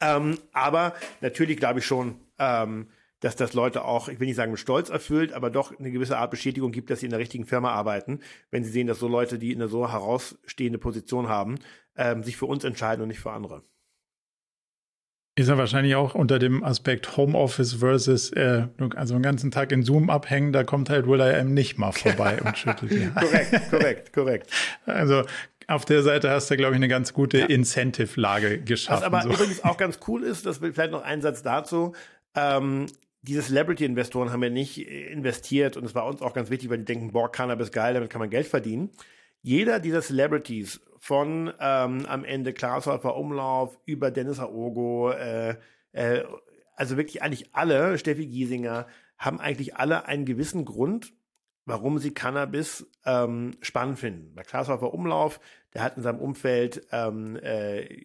Ähm, aber natürlich glaube ich schon, ähm, dass das Leute auch, ich will nicht sagen mit Stolz erfüllt, aber doch eine gewisse Art Bestätigung gibt, dass sie in der richtigen Firma arbeiten, wenn sie sehen, dass so Leute, die in einer so herausstehende Position haben, ähm, sich für uns entscheiden und nicht für andere. Ist ja wahrscheinlich auch unter dem Aspekt Homeoffice versus, äh, also den ganzen Tag in Zoom abhängen, da kommt halt Will I Am nicht mal vorbei [LAUGHS] und schüttelt die Korrekt, korrekt, korrekt. Also auf der Seite hast du, glaube ich, eine ganz gute ja. Incentive-Lage geschaffen. Was aber so. übrigens auch ganz [LAUGHS] cool ist, das will vielleicht noch ein Satz dazu, ähm, diese Celebrity-Investoren haben ja nicht investiert und es war uns auch ganz wichtig, weil die denken, boah, Cannabis geil, damit kann man Geld verdienen. Jeder dieser Celebrities von ähm, am Ende Klaas Häufer Umlauf über Dennis Aogo, äh, äh, also wirklich eigentlich alle, Steffi Giesinger, haben eigentlich alle einen gewissen Grund, warum sie Cannabis ähm, spannend finden. Bei Klaas Häufer Umlauf, der hat in seinem Umfeld ähm, äh,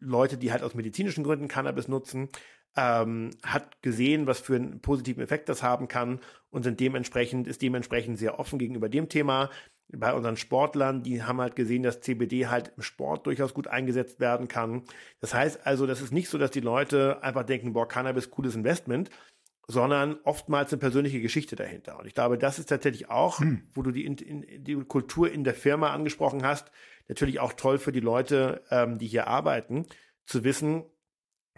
Leute, die halt aus medizinischen Gründen Cannabis nutzen, ähm, hat gesehen, was für einen positiven Effekt das haben kann und sind dementsprechend, ist dementsprechend sehr offen gegenüber dem Thema bei unseren Sportlern, die haben halt gesehen, dass CBD halt im Sport durchaus gut eingesetzt werden kann. Das heißt also, das ist nicht so, dass die Leute einfach denken, boah, Cannabis, cooles Investment, sondern oftmals eine persönliche Geschichte dahinter. Und ich glaube, das ist tatsächlich auch, hm. wo du die, in, die, Kultur in der Firma angesprochen hast, natürlich auch toll für die Leute, ähm, die hier arbeiten, zu wissen,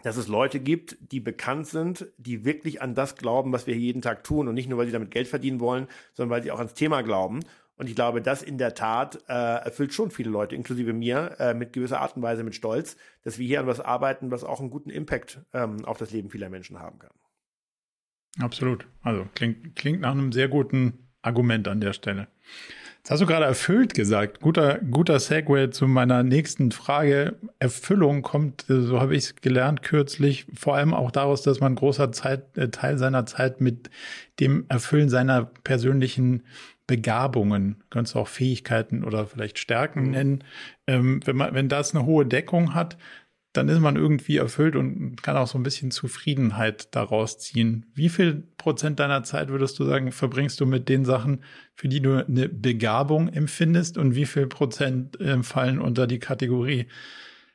dass es Leute gibt, die bekannt sind, die wirklich an das glauben, was wir hier jeden Tag tun und nicht nur, weil sie damit Geld verdienen wollen, sondern weil sie auch ans Thema glauben. Und ich glaube, das in der Tat äh, erfüllt schon viele Leute, inklusive mir, äh, mit gewisser Art und Weise mit Stolz, dass wir hier an was arbeiten, was auch einen guten Impact ähm, auf das Leben vieler Menschen haben kann. Absolut. Also klingt, klingt nach einem sehr guten Argument an der Stelle. Jetzt hast du gerade erfüllt gesagt. Guter, guter Segway zu meiner nächsten Frage. Erfüllung kommt, so habe ich es gelernt kürzlich, vor allem auch daraus, dass man großer Zeit, äh, Teil seiner Zeit mit dem Erfüllen seiner persönlichen Begabungen, kannst du auch Fähigkeiten oder vielleicht Stärken Mhm. nennen. Ähm, wenn man, wenn das eine hohe Deckung hat, dann ist man irgendwie erfüllt und kann auch so ein bisschen Zufriedenheit daraus ziehen. Wie viel Prozent deiner Zeit würdest du sagen, verbringst du mit den Sachen, für die du eine Begabung empfindest und wie viel Prozent äh, fallen unter die Kategorie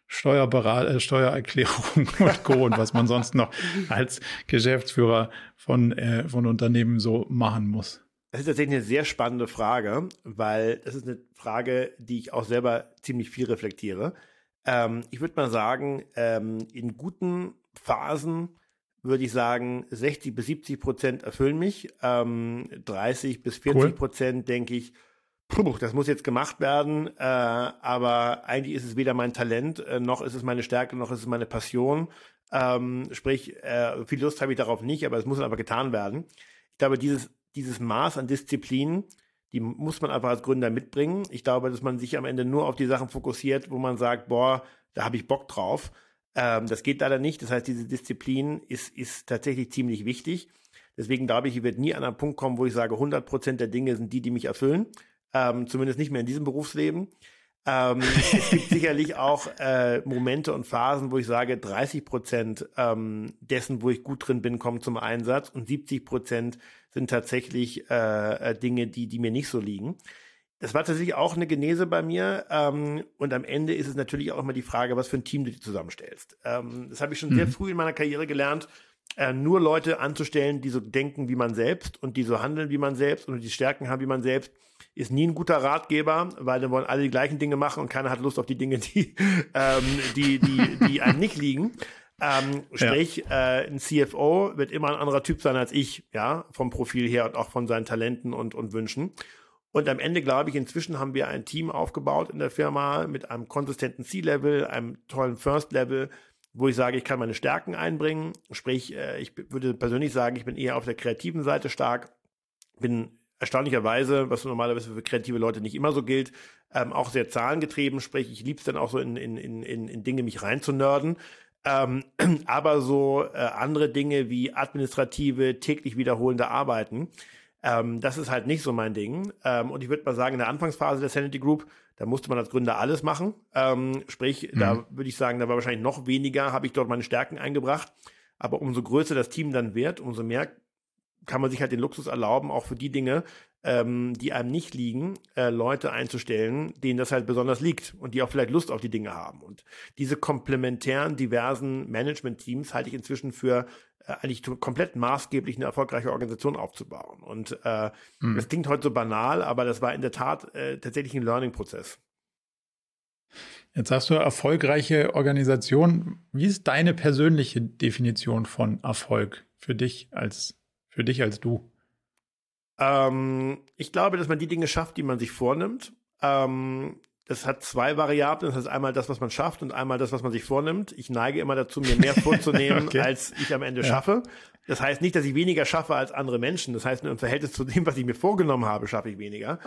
Steuerberat äh, Steuererklärung [LAUGHS] und Co. und was man sonst noch als Geschäftsführer von, äh, von Unternehmen so machen muss? Das ist tatsächlich eine sehr spannende Frage, weil das ist eine Frage, die ich auch selber ziemlich viel reflektiere. Ähm, ich würde mal sagen, ähm, in guten Phasen würde ich sagen, 60 bis 70 Prozent erfüllen mich. Ähm, 30 bis 40 Cool. Prozent denke ich, puh, das muss jetzt gemacht werden, äh, aber eigentlich ist es weder mein Talent, äh, noch ist es meine Stärke, noch ist es meine Passion. Ähm, sprich, äh, viel Lust habe ich darauf nicht, aber es muss aber getan werden. Ich glaube, dieses, dieses Maß an Disziplin, die muss man einfach als Gründer mitbringen. Ich glaube, dass man sich am Ende nur auf die Sachen fokussiert, wo man sagt, boah, da habe ich Bock drauf. Ähm, das geht leider nicht. Das heißt, diese Disziplin ist, ist tatsächlich ziemlich wichtig. Deswegen glaube ich, ich werde nie an einen Punkt kommen, wo ich sage, 100 Prozent der Dinge sind die, die mich erfüllen. Ähm, zumindest nicht mehr in diesem Berufsleben. Ähm, es gibt sicherlich [LAUGHS] auch äh, Momente und Phasen, wo ich sage, 30 Prozent ähm, dessen, wo ich gut drin bin, kommen zum Einsatz und 70 Prozent sind tatsächlich äh, äh, Dinge, die, die mir nicht so liegen. Das war tatsächlich auch eine Genese bei mir. Ähm, und am Ende ist es natürlich auch immer die Frage, was für ein Team du dir zusammenstellst. Ähm, das habe ich schon sehr früh in meiner Karriere gelernt, äh, nur Leute anzustellen, die so denken wie man selbst und die so handeln wie man selbst und die Stärken haben wie man selbst, ist nie ein guter Ratgeber, weil dann wollen alle die gleichen Dinge machen und keiner hat Lust auf die Dinge, die, [LAUGHS] ähm, die, die, die einem nicht liegen. Ähm, sprich, äh, ein CFO wird immer ein anderer Typ sein als ich, ja, vom Profil her und auch von seinen Talenten und, und Wünschen. Und am Ende glaube ich, inzwischen haben wir ein Team aufgebaut in der Firma mit einem konsistenten C-Level, einem tollen First-Level, wo ich sage, ich kann meine Stärken einbringen. Sprich, äh, ich würde persönlich sagen, ich bin eher auf der kreativen Seite stark, bin erstaunlicherweise, was normalerweise für kreative Leute nicht immer so gilt, ähm, auch sehr zahlengetrieben. Sprich, ich liebe es dann auch so in, in, in, in in Dinge mich reinzunörden. Ähm, [CLEARS THROAT] aber so äh, andere Dinge wie administrative, täglich wiederholende Arbeiten, ähm, das ist halt nicht so mein Ding. Ähm, und ich würde mal sagen, in der Anfangsphase der Sanity Group, da musste man als Gründer alles machen. Ähm, sprich, da würde ich sagen, da war wahrscheinlich noch weniger, habe ich dort meine Stärken eingebracht. Aber umso größer das Team dann wird, umso mehr kann man sich halt den Luxus erlauben, auch für die Dinge, ähm, die einem nicht liegen, äh, Leute einzustellen, denen das halt besonders liegt und die auch vielleicht Lust auf die Dinge haben. Und diese komplementären, diversen Management-Teams halte ich inzwischen für äh, eigentlich komplett maßgeblich eine erfolgreiche Organisation aufzubauen. Und äh, das klingt heute so banal, aber das war in der Tat äh, tatsächlich ein Learning-Prozess. Jetzt hast du erfolgreiche Organisation. Wie ist deine persönliche Definition von Erfolg für dich als, für dich als du? Ähm, ich glaube, dass man die Dinge schafft, die man sich vornimmt. Ähm, das hat zwei Variablen. Das heißt einmal das, was man schafft und einmal das, was man sich vornimmt. Ich neige immer dazu, mir mehr [LAUGHS] vorzunehmen, Okay. als ich am Ende Ja. schaffe. Das heißt nicht, dass ich weniger schaffe als andere Menschen. Das heißt, nur im Verhältnis zu dem, was ich mir vorgenommen habe, schaffe ich weniger.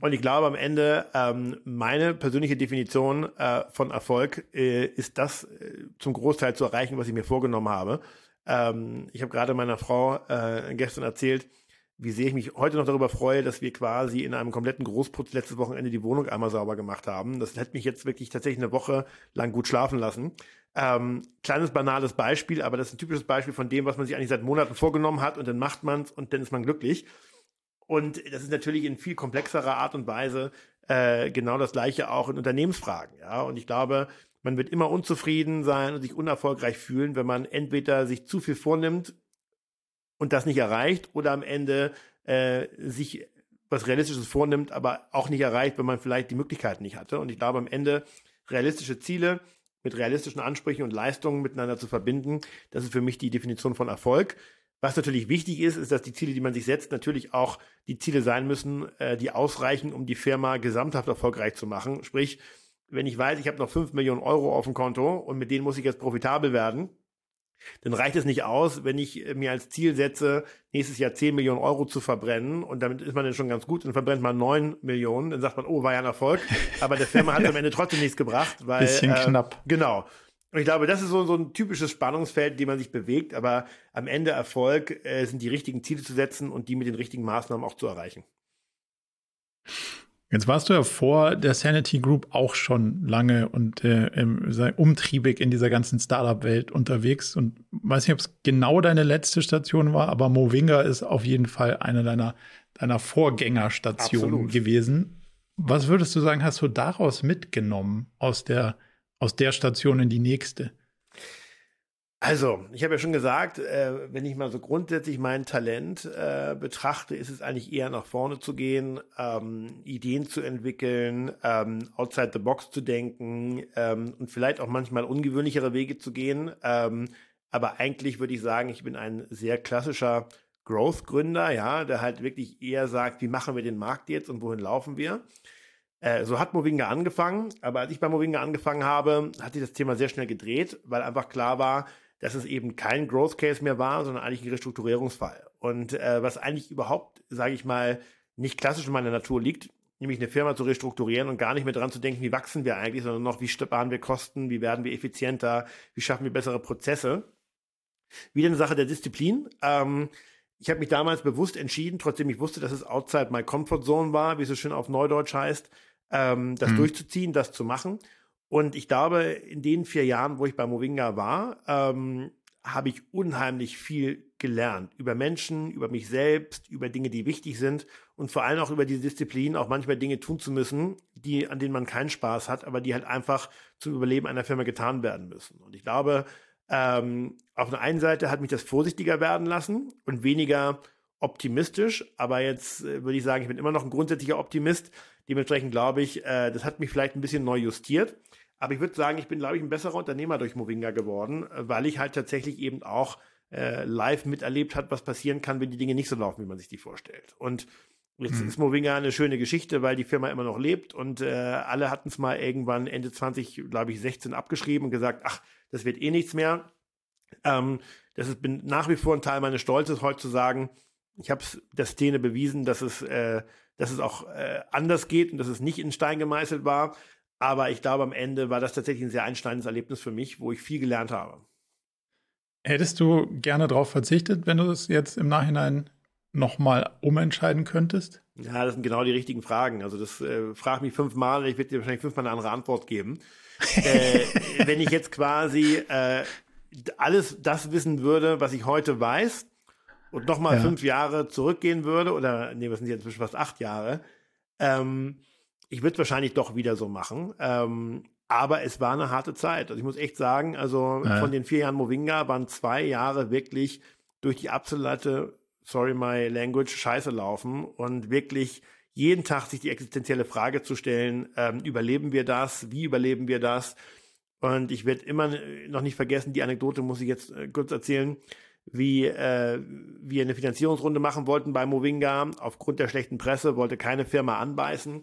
Und ich glaube, am Ende, ähm, meine persönliche Definition äh, von Erfolg äh, ist das äh, zum Großteil zu erreichen, was ich mir vorgenommen habe. Ähm, ich habe gerade meiner Frau äh, gestern erzählt, wie sehr ich mich heute noch darüber freue, dass wir quasi in einem kompletten Großputz letztes Wochenende die Wohnung einmal sauber gemacht haben. Das hat mich jetzt wirklich tatsächlich eine Woche lang gut schlafen lassen. Ähm, kleines banales Beispiel, aber das ist ein typisches Beispiel von dem, was man sich eigentlich seit Monaten vorgenommen hat und dann macht man es und dann ist man glücklich. Und das ist natürlich in viel komplexerer Art und Weise äh, genau das gleiche auch in Unternehmensfragen. Ja, und ich glaube, man wird immer unzufrieden sein und sich unerfolgreich fühlen, wenn man entweder sich zu viel vornimmt und das nicht erreicht oder am Ende äh, sich was Realistisches vornimmt, aber auch nicht erreicht, wenn man vielleicht die Möglichkeiten nicht hatte. Und ich glaube, am Ende realistische Ziele mit realistischen Ansprüchen und Leistungen miteinander zu verbinden, das ist für mich die Definition von Erfolg. Was natürlich wichtig ist, ist, dass die Ziele, die man sich setzt, natürlich auch die Ziele sein müssen, äh, die ausreichen, um die Firma gesamthaft erfolgreich zu machen. Sprich, wenn ich weiß, ich habe noch 5 Millionen Euro auf dem Konto und mit denen muss ich jetzt profitabel werden, dann reicht es nicht aus, wenn ich äh, mir als Ziel setze, nächstes Jahr 10 Millionen Euro zu verbrennen und damit ist man dann schon ganz gut, dann verbrennt man 9 Millionen, dann sagt man, oh, war ja ein Erfolg, aber der Firma hat am Ende trotzdem nichts gebracht, [LAUGHS] weil Bisschen äh, knapp. Genau. Und ich glaube, das ist so, so ein typisches Spannungsfeld, in dem man sich bewegt, aber am Ende Erfolg äh, sind die richtigen Ziele zu setzen und die mit den richtigen Maßnahmen auch zu erreichen. Jetzt warst du ja vor der Sanity Group auch schon lange und äh, umtriebig in dieser ganzen Startup-Welt unterwegs und weiß nicht, ob es genau deine letzte Station war, aber Movinga ist auf jeden Fall eine deiner, deiner Vorgängerstationen gewesen. Was würdest du sagen, hast du daraus mitgenommen aus der, aus der Station in die nächste? Also, ich habe ja schon gesagt, äh, wenn ich mal so grundsätzlich mein Talent äh, betrachte, ist es eigentlich eher nach vorne zu gehen, ähm, Ideen zu entwickeln, ähm, outside the box zu denken ähm, und vielleicht auch manchmal ungewöhnlichere Wege zu gehen. Ähm, aber eigentlich würde ich sagen, ich bin ein sehr klassischer Growth-Gründer, ja, der halt wirklich eher sagt, wie machen wir den Markt jetzt und wohin laufen wir. Äh, so hat Movinga angefangen, aber als ich bei Movinga angefangen habe, hat sich das Thema sehr schnell gedreht, weil einfach klar war, dass es eben kein Growth Case mehr war, sondern eigentlich ein Restrukturierungsfall. Und äh, was eigentlich überhaupt, sage ich mal, nicht klassisch in meiner Natur liegt, nämlich eine Firma zu restrukturieren und gar nicht mehr dran zu denken, wie wachsen wir eigentlich, sondern noch, wie sparen wir Kosten, wie werden wir effizienter, wie schaffen wir bessere Prozesse. Wieder eine Sache der Disziplin. Ähm, ich habe mich damals bewusst entschieden, trotzdem ich wusste, dass es outside my comfort zone war, wie es so schön auf Neudeutsch heißt, ähm, das mhm. durchzuziehen, das zu machen. Und ich glaube, in den vier Jahren, wo ich bei Movinga war, ähm, habe ich unheimlich viel gelernt über Menschen, über mich selbst, über Dinge, die wichtig sind und vor allem auch über die Disziplin, auch manchmal Dinge tun zu müssen, die, an denen man keinen Spaß hat, aber die halt einfach zum Überleben einer Firma getan werden müssen. Und ich glaube, ähm, auf der einen Seite hat mich das vorsichtiger werden lassen und weniger optimistisch, aber jetzt äh, würde ich sagen, ich bin immer noch ein grundsätzlicher Optimist. Dementsprechend glaube ich, äh, das hat mich vielleicht ein bisschen neu justiert. Aber ich würde sagen, ich bin, glaube ich, ein besserer Unternehmer durch Movinga geworden, äh, weil ich halt tatsächlich eben auch äh, live miterlebt hat, was passieren kann, wenn die Dinge nicht so laufen, wie man sich die vorstellt. Und jetzt hm. ist Movinga eine schöne Geschichte, weil die Firma immer noch lebt und äh, alle hatten es mal irgendwann Ende 20, glaube ich, 16 abgeschrieben und gesagt, ach, das wird eh nichts mehr. Ähm, das ist bin nach wie vor ein Teil meines Stolzes, heute zu sagen, ich habe der Szene bewiesen, dass es, äh, dass es auch äh, anders geht und dass es nicht in Stein gemeißelt war. Aber ich glaube, am Ende war das tatsächlich ein sehr einschneidendes Erlebnis für mich, wo ich viel gelernt habe. Hättest du gerne darauf verzichtet, wenn du es jetzt im Nachhinein nochmal umentscheiden könntest? Ja, das sind genau die richtigen Fragen. Also das äh, frag mich fünfmal, ich werde dir wahrscheinlich fünfmal eine andere Antwort geben. [LAUGHS] äh, wenn ich jetzt quasi äh, alles das wissen würde, was ich heute weiß, und nochmal ja. fünf Jahre zurückgehen würde, oder nee, was sind jetzt fast acht Jahre, ähm, ich würde es wahrscheinlich doch wieder so machen. Ähm, aber es war eine harte Zeit. Also ich muss echt sagen, also ja. von den vier Jahren Movinga waren zwei Jahre wirklich durch die absolute, sorry my language, Scheiße laufen und wirklich jeden Tag sich die existenzielle Frage zu stellen, ähm, überleben wir das? Wie überleben wir das? Und ich werde immer noch nicht vergessen, die Anekdote muss ich jetzt äh, kurz erzählen, wie äh, wir eine Finanzierungsrunde machen wollten bei Movinga. Aufgrund der schlechten Presse wollte keine Firma anbeißen.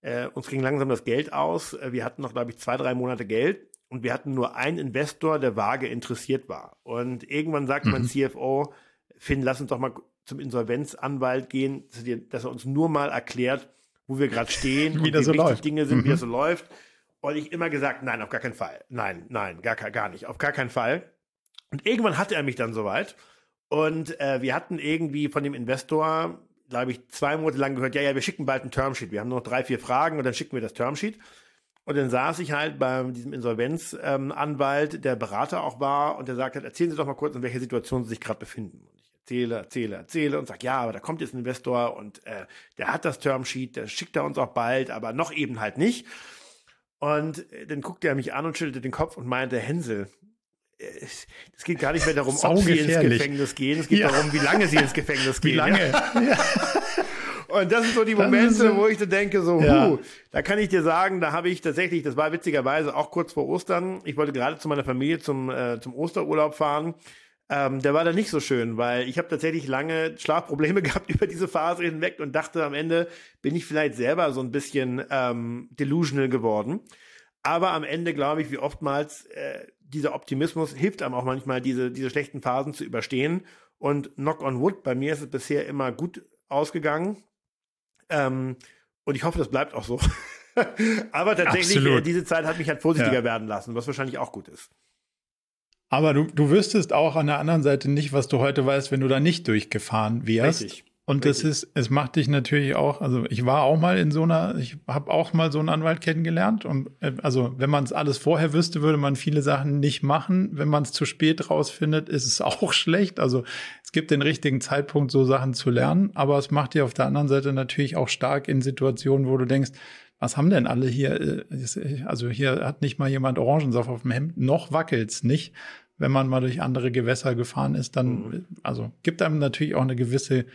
Äh, uns ging langsam das Geld aus. Äh, wir hatten noch, glaube ich, zwei, drei Monate Geld und wir hatten nur einen Investor, der vage interessiert war. Und irgendwann sagte mhm. mein CFO, Finn, lass uns doch mal zum Insolvenzanwalt gehen, dass er uns nur mal erklärt, wo wir gerade stehen, [LAUGHS] wie das so läuft. Dinge sind, mhm. wie das so läuft. Und ich immer gesagt, nein, auf gar keinen Fall. Nein, nein, gar, gar nicht, auf gar keinen Fall. Und irgendwann hatte er mich dann soweit. Und äh, wir hatten irgendwie von dem Investor glaube ich, zwei Monate lang gehört, ja, ja, wir schicken bald ein Termsheet. Wir haben noch drei, vier Fragen und dann schicken wir das Termsheet. Und dann saß ich halt bei diesem Insolvenzanwalt, ähm, der Berater auch war, und der sagt halt, erzählen Sie doch mal kurz, in welcher Situation Sie sich gerade befinden. Und ich erzähle, erzähle, erzähle und sage, ja, aber da kommt jetzt ein Investor und äh, der hat das Termsheet, der schickt er uns auch bald, aber noch eben halt nicht. Und äh, dann guckte er mich an und schüttelte den Kopf und meinte, Hänsel, es geht gar nicht mehr darum, [LAUGHS] ob sie ins Gefängnis gehen. Es geht ja. darum, wie lange sie ins Gefängnis [LAUGHS] gehen. Wie lange? [LAUGHS] Ja. Und das sind so die Momente, so, wo ich so denke, so, ja. huh, da kann ich dir sagen, da habe ich tatsächlich, das war witzigerweise auch kurz vor Ostern. Ich wollte gerade zu meiner Familie zum, äh, zum Osterurlaub fahren. Ähm, der war dann nicht so schön, weil ich habe tatsächlich lange Schlafprobleme gehabt über diese Phase hinweg und dachte am Ende bin ich vielleicht selber so ein bisschen ähm, delusional geworden. Aber am Ende glaube ich, wie oftmals äh, dieser Optimismus hilft einem auch manchmal, diese, diese schlechten Phasen zu überstehen. Und knock on wood, bei mir ist es bisher immer gut ausgegangen. Ähm, und ich hoffe, das bleibt auch so. [LAUGHS] Aber tatsächlich, äh, diese Zeit hat mich halt vorsichtiger ja. werden lassen, was wahrscheinlich auch gut ist. Aber du, du wüsstest auch an der anderen Seite nicht, was du heute weißt, wenn du da nicht durchgefahren wärst. Richtig. Und das ist, es macht dich natürlich auch, also ich war auch mal in so einer, ich habe auch mal so einen Anwalt kennengelernt und äh, also wenn man es alles vorher wüsste, würde man viele Sachen nicht machen. Wenn man es zu spät rausfindet, ist es [LAUGHS] auch schlecht. Also es gibt den richtigen Zeitpunkt, so Sachen zu lernen, aber es macht dir auf der anderen Seite natürlich auch stark in Situationen, wo du denkst, was haben denn alle hier? Äh, also hier hat nicht mal jemand Orangensaft auf dem Hemd, noch wackelt's nicht. Wenn man mal durch andere Gewässer gefahren ist, dann, mhm. also gibt einem natürlich auch eine gewisse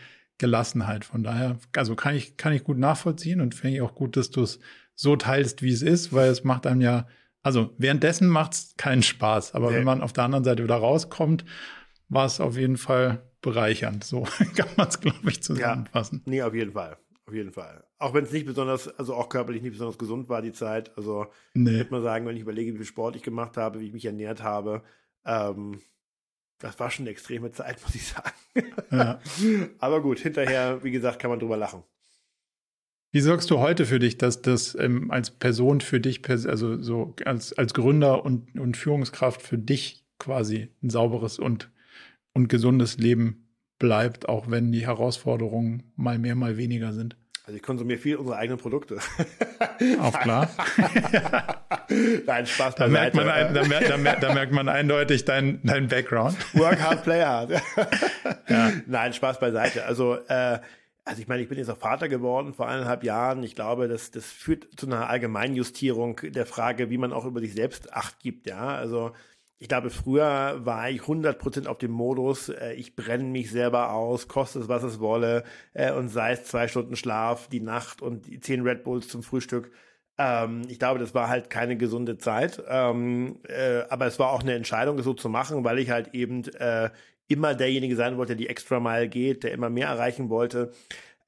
Gelassenheit. Von daher, also kann ich, kann ich gut nachvollziehen und finde ich auch gut, dass du es so teilst, wie es ist, weil es macht einem ja, also währenddessen macht es keinen Spaß. Aber nee. wenn man auf der anderen Seite wieder rauskommt, war es auf jeden Fall bereichernd. So [LAUGHS] kann man es, glaube ich, zusammenfassen. Ja, nee, auf jeden Fall. Auf jeden Fall. Auch wenn es nicht besonders, also auch körperlich nicht besonders gesund war, die Zeit. Also nee. würde man sagen, wenn ich überlege, wie viel Sport ich gemacht habe, wie ich mich ernährt habe, ähm, das war schon eine extreme Zeit, muss ich sagen. Ja. [LAUGHS] Aber gut, hinterher, wie gesagt, kann man drüber lachen. Wie sorgst du heute für dich, dass das ähm, als Person für dich, also so als, als Gründer und, und Führungskraft für dich quasi ein sauberes und, und gesundes Leben bleibt, auch wenn die Herausforderungen mal mehr, mal weniger sind? Also ich konsumiere viel unsere eigenen Produkte. [LAUGHS] Auch klar. [LAUGHS] Nein, Spaß da merkt, man ein, da, merkt, da, merkt, da, merkt man eindeutig dein, dein Background. Work hard, play hard. [LAUGHS] ja. Nein, Spaß beiseite. Also, äh, also ich meine, ich bin jetzt auch Vater geworden vor eineinhalb Jahren. Ich glaube, das, das führt zu einer Allgemeinjustierung der Frage, wie man auch über sich selbst Acht gibt. Ja, also ich glaube, früher war ich 100% auf dem Modus, äh, ich brenne mich selber aus, koste es, was es wolle, äh, und sei es zwei Stunden Schlaf, die Nacht und die zehn Red Bulls zum Frühstück. Ähm, ich glaube, das war halt keine gesunde Zeit. Ähm, äh, aber es war auch eine Entscheidung, es so zu machen, weil ich halt eben immer derjenige sein wollte, der die extra Mile geht, der immer mehr erreichen wollte.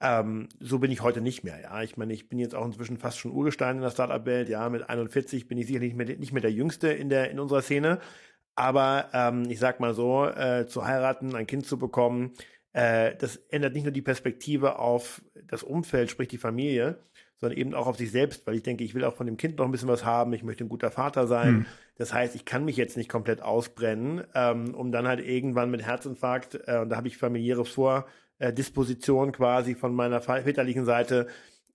Ähm, so bin ich heute nicht mehr. Ja, ich meine, ich bin jetzt auch inzwischen fast schon Urgestein in der Startup-Welt. Ja, mit 41 bin ich sicherlich nicht mehr, nicht mehr der Jüngste in der in unserer Szene. Aber ähm, ich sag mal so, äh, zu heiraten, ein Kind zu bekommen, äh, das ändert nicht nur die Perspektive auf das Umfeld, sprich die Familie, sondern eben auch auf sich selbst, weil ich denke, ich will auch von dem Kind noch ein bisschen was haben, ich möchte ein guter Vater sein. Hm. Das heißt, ich kann mich jetzt nicht komplett ausbrennen, ähm, um dann halt irgendwann mit Herzinfarkt, äh, und da habe ich familiäre Vordisposition quasi von meiner väterlichen Seite,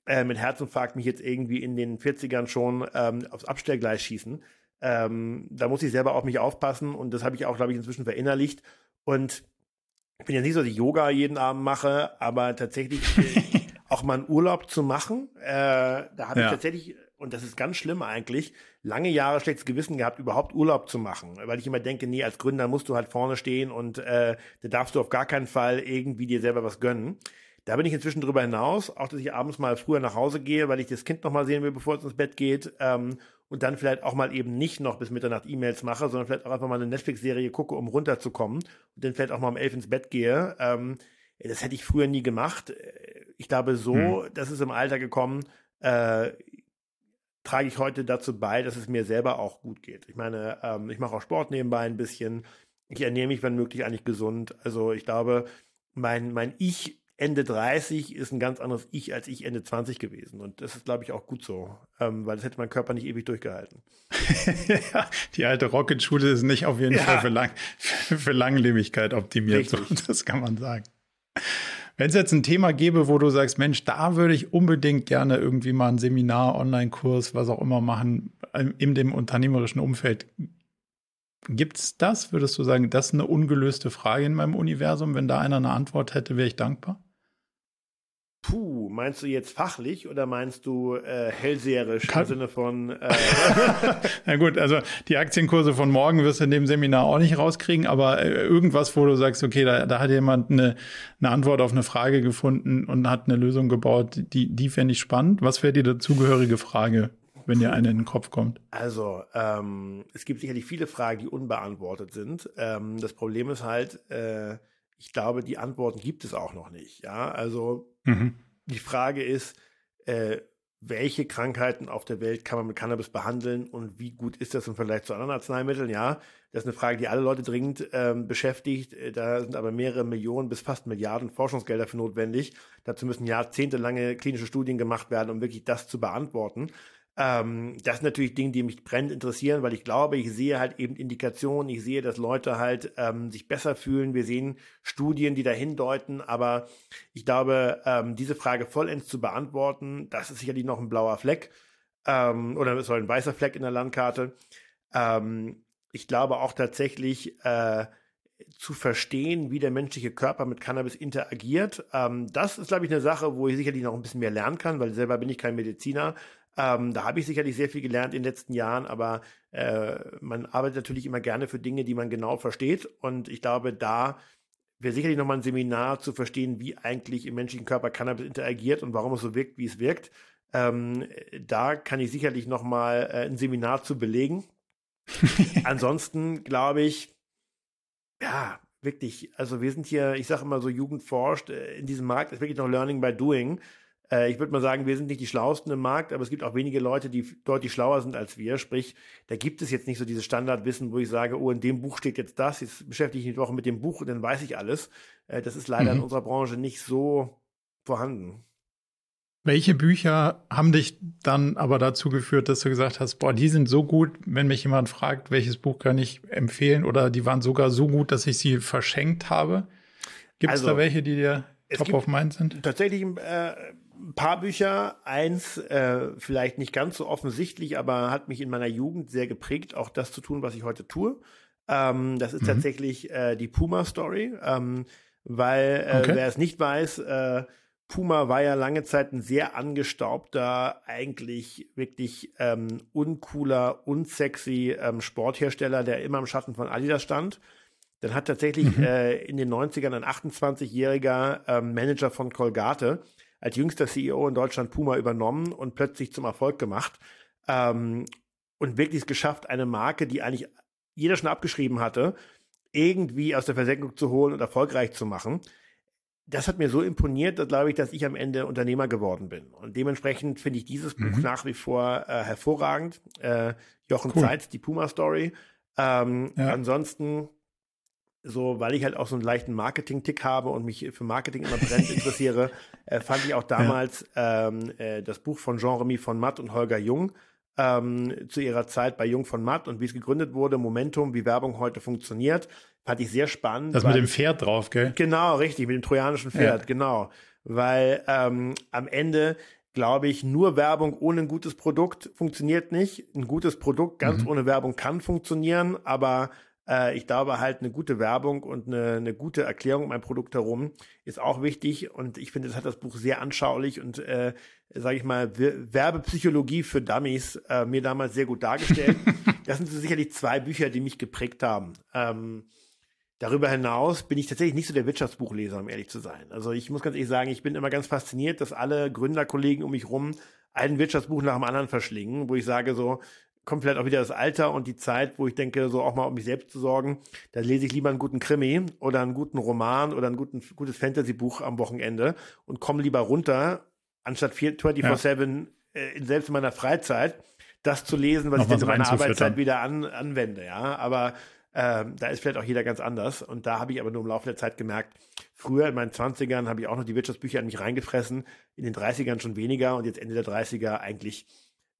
äh, mit Herzinfarkt mich jetzt irgendwie in den 40ern schon ähm, aufs Abstellgleis schießen. Ähm, da muss ich selber auf mich aufpassen und das habe ich auch, glaube ich, inzwischen verinnerlicht. Und ich bin ja nicht so, dass ich Yoga jeden Abend mache, aber tatsächlich [LAUGHS] auch mal einen Urlaub zu machen, äh, da habe ja. ich tatsächlich, und das ist ganz schlimm eigentlich, lange Jahre schlechtes Gewissen gehabt, überhaupt Urlaub zu machen, weil ich immer denke, nee, als Gründer musst du halt vorne stehen und äh, da darfst du auf gar keinen Fall irgendwie dir selber was gönnen. Da bin ich inzwischen drüber hinaus, auch dass ich abends mal früher nach Hause gehe, weil ich das Kind noch mal sehen will, bevor es ins Bett geht. Ähm, und dann vielleicht auch mal eben nicht noch bis Mitternacht E-Mails mache, sondern vielleicht auch einfach mal eine Netflix-Serie gucke, um runterzukommen und dann vielleicht auch mal um elf ins Bett gehe. Ähm, das hätte ich früher nie gemacht. Ich glaube, so, hm. das ist im Alter gekommen, äh, trage ich heute dazu bei, dass es mir selber auch gut geht. Ich meine, ähm, ich mache auch Sport nebenbei ein bisschen. Ich ernähre mich, wenn möglich, eigentlich gesund. Also ich glaube, mein, mein Ich Ende 30 ist ein ganz anderes Ich als ich Ende 20 gewesen. Und das ist, glaube ich, auch gut so, ähm, weil das hätte mein Körper nicht ewig durchgehalten. [LAUGHS] ja, die alte Rocket-Schule ist nicht auf jeden ja. Fall für, Lang [LAUGHS] für Langlebigkeit optimiert. So, [LAUGHS] das kann man sagen. Wenn es jetzt ein Thema gäbe, wo du sagst, Mensch, da würde ich unbedingt gerne irgendwie mal ein Seminar, Online-Kurs, was auch immer machen, ähm, in dem unternehmerischen Umfeld, Gibt es das? Würdest du sagen, das ist eine ungelöste Frage in meinem Universum? Wenn da einer eine Antwort hätte, wäre ich dankbar? Puh, meinst du jetzt fachlich oder meinst du äh, hellseherisch Kann im Sinne von. Äh [LAUGHS] Na gut, also die Aktienkurse von morgen wirst du in dem Seminar auch nicht rauskriegen, aber äh, irgendwas, wo du sagst, okay, da, da hat jemand eine, eine Antwort auf eine Frage gefunden und hat eine Lösung gebaut, die, die fände ich spannend. Was wäre die dazugehörige Frage, wenn dir eine in den Kopf kommt? Also, ähm, es gibt sicherlich viele Fragen, die unbeantwortet sind. Ähm, das Problem ist halt, äh, ich glaube, die Antworten gibt es auch noch nicht. Ja, also mhm. die Frage ist, äh, welche Krankheiten auf der Welt kann man mit Cannabis behandeln und wie gut ist das im Vergleich zu anderen Arzneimitteln? Ja, das ist eine Frage, die alle Leute dringend ähm, beschäftigt. Äh, da sind aber mehrere Millionen bis fast Milliarden Forschungsgelder für notwendig. Dazu müssen jahrzehntelange klinische Studien gemacht werden, um wirklich das zu beantworten. Ähm, das sind natürlich Dinge, die mich brennend interessieren, weil ich glaube, ich sehe halt eben Indikationen, ich sehe, dass Leute halt ähm, sich besser fühlen. Wir sehen Studien, die dahin deuten, aber ich glaube, ähm, diese Frage vollends zu beantworten, das ist sicherlich noch ein blauer Fleck ähm, oder soll ein weißer Fleck in der Landkarte. Ähm, ich glaube auch tatsächlich, äh, zu verstehen, wie der menschliche Körper mit Cannabis interagiert. Ähm, das ist, glaube ich, eine Sache, wo ich sicherlich noch ein bisschen mehr lernen kann, weil selber bin ich kein Mediziner. Ähm, da habe ich sicherlich sehr viel gelernt in den letzten Jahren, aber äh, man arbeitet natürlich immer gerne für Dinge, die man genau versteht. Und ich glaube, da wäre sicherlich nochmal ein Seminar zu verstehen, wie eigentlich im menschlichen Körper Cannabis interagiert und warum es so wirkt, wie es wirkt. Ähm, da kann ich sicherlich nochmal äh, ein Seminar zu belegen. [LAUGHS] Ansonsten glaube ich, ja, wirklich, also wir sind hier, ich sage immer so, Jugend forscht, äh, in diesem Markt ist wirklich noch Learning by Doing. Äh, ich würde mal sagen, wir sind nicht die Schlauesten im Markt, aber es gibt auch wenige Leute, die deutlich schlauer sind als wir. Sprich, da gibt es jetzt nicht so dieses Standardwissen, wo ich sage, oh, in dem Buch steht jetzt das, jetzt beschäftige ich mich Woche mit dem Buch und dann weiß ich alles. Äh, das ist leider mhm. in unserer Branche nicht so vorhanden. Welche Bücher haben dich dann aber dazu geführt, dass du gesagt hast, boah, die sind so gut, wenn mich jemand fragt, welches Buch kann ich empfehlen oder die waren sogar so gut, dass ich sie verschenkt habe? Gibt es also, da welche, die dir top of mind sind? Tatsächlich äh, ein paar Bücher. Eins äh, vielleicht nicht ganz so offensichtlich, aber hat mich in meiner Jugend sehr geprägt, auch das zu tun, was ich heute tue. Ähm, das ist mhm. tatsächlich äh, die Puma Story, ähm, weil äh, okay. wer es nicht weiß, äh, Puma war ja lange Zeit ein sehr angestaubter, eigentlich wirklich ähm, uncooler, unsexy ähm, Sporthersteller, der immer im Schatten von Adidas stand. Dann hat tatsächlich mhm. äh, in den 90ern ein 28-jähriger ähm, Manager von Colgate als jüngster CEO in Deutschland Puma übernommen und plötzlich zum Erfolg gemacht. Ähm, und wirklich es geschafft, eine Marke, die eigentlich jeder schon abgeschrieben hatte, irgendwie aus der Versenkung zu holen und erfolgreich zu machen das hat mir so imponiert, dass, glaube ich, dass ich am Ende Unternehmer geworden bin. Und dementsprechend finde ich dieses Buch mhm. nach wie vor äh, hervorragend. Äh, Jochen cool. Zeitz, die Puma Story. Ähm, ja. Ansonsten, so, weil ich halt auch so einen leichten Marketing-Tick habe und mich für Marketing immer brennend [LAUGHS] interessiere, äh, fand ich auch damals ja. ähm, äh, das Buch von Jean-Remy von Matt und Holger Jung ähm, zu ihrer Zeit bei Jung von Matt und wie es gegründet wurde, Momentum, wie Werbung heute funktioniert. Fand ich sehr spannend. Das mit dem Pferd drauf, gell? Genau, richtig, mit dem trojanischen Pferd, ja. genau. Weil ähm, am Ende glaube ich, nur Werbung ohne ein gutes Produkt funktioniert nicht. Ein gutes Produkt ganz mhm. ohne Werbung kann funktionieren, aber äh, ich glaube halt, eine gute Werbung und eine, eine gute Erklärung um ein Produkt herum ist auch wichtig. Und ich finde, das hat das Buch sehr anschaulich und, äh, sage ich mal, Werbepsychologie für Dummies äh, mir damals sehr gut dargestellt. [LAUGHS] das sind so sicherlich zwei Bücher, die mich geprägt haben. Ähm, Darüber hinaus bin ich tatsächlich nicht so der Wirtschaftsbuchleser, um ehrlich zu sein. Also ich muss ganz ehrlich sagen, ich bin immer ganz fasziniert, dass alle Gründerkollegen um mich rum ein Wirtschaftsbuch nach dem anderen verschlingen, wo ich sage so, kommt vielleicht auch wieder das Alter und die Zeit, wo ich denke, so auch mal um mich selbst zu sorgen. Da lese ich lieber einen guten Krimi oder einen guten Roman oder ein guten, gutes Fantasy-Buch am Wochenende und komme lieber runter, anstatt 24-7 ja. äh, selbst in meiner Freizeit, das zu lesen, was Noch ich dann in meiner Arbeitszeit wieder an, anwende. Ja, aber ähm, da ist vielleicht auch jeder ganz anders. Und da habe ich aber nur im Laufe der Zeit gemerkt, früher in meinen 20ern habe ich auch noch die Wirtschaftsbücher an mich reingefressen, in den 30ern schon weniger und jetzt Ende der 30er eigentlich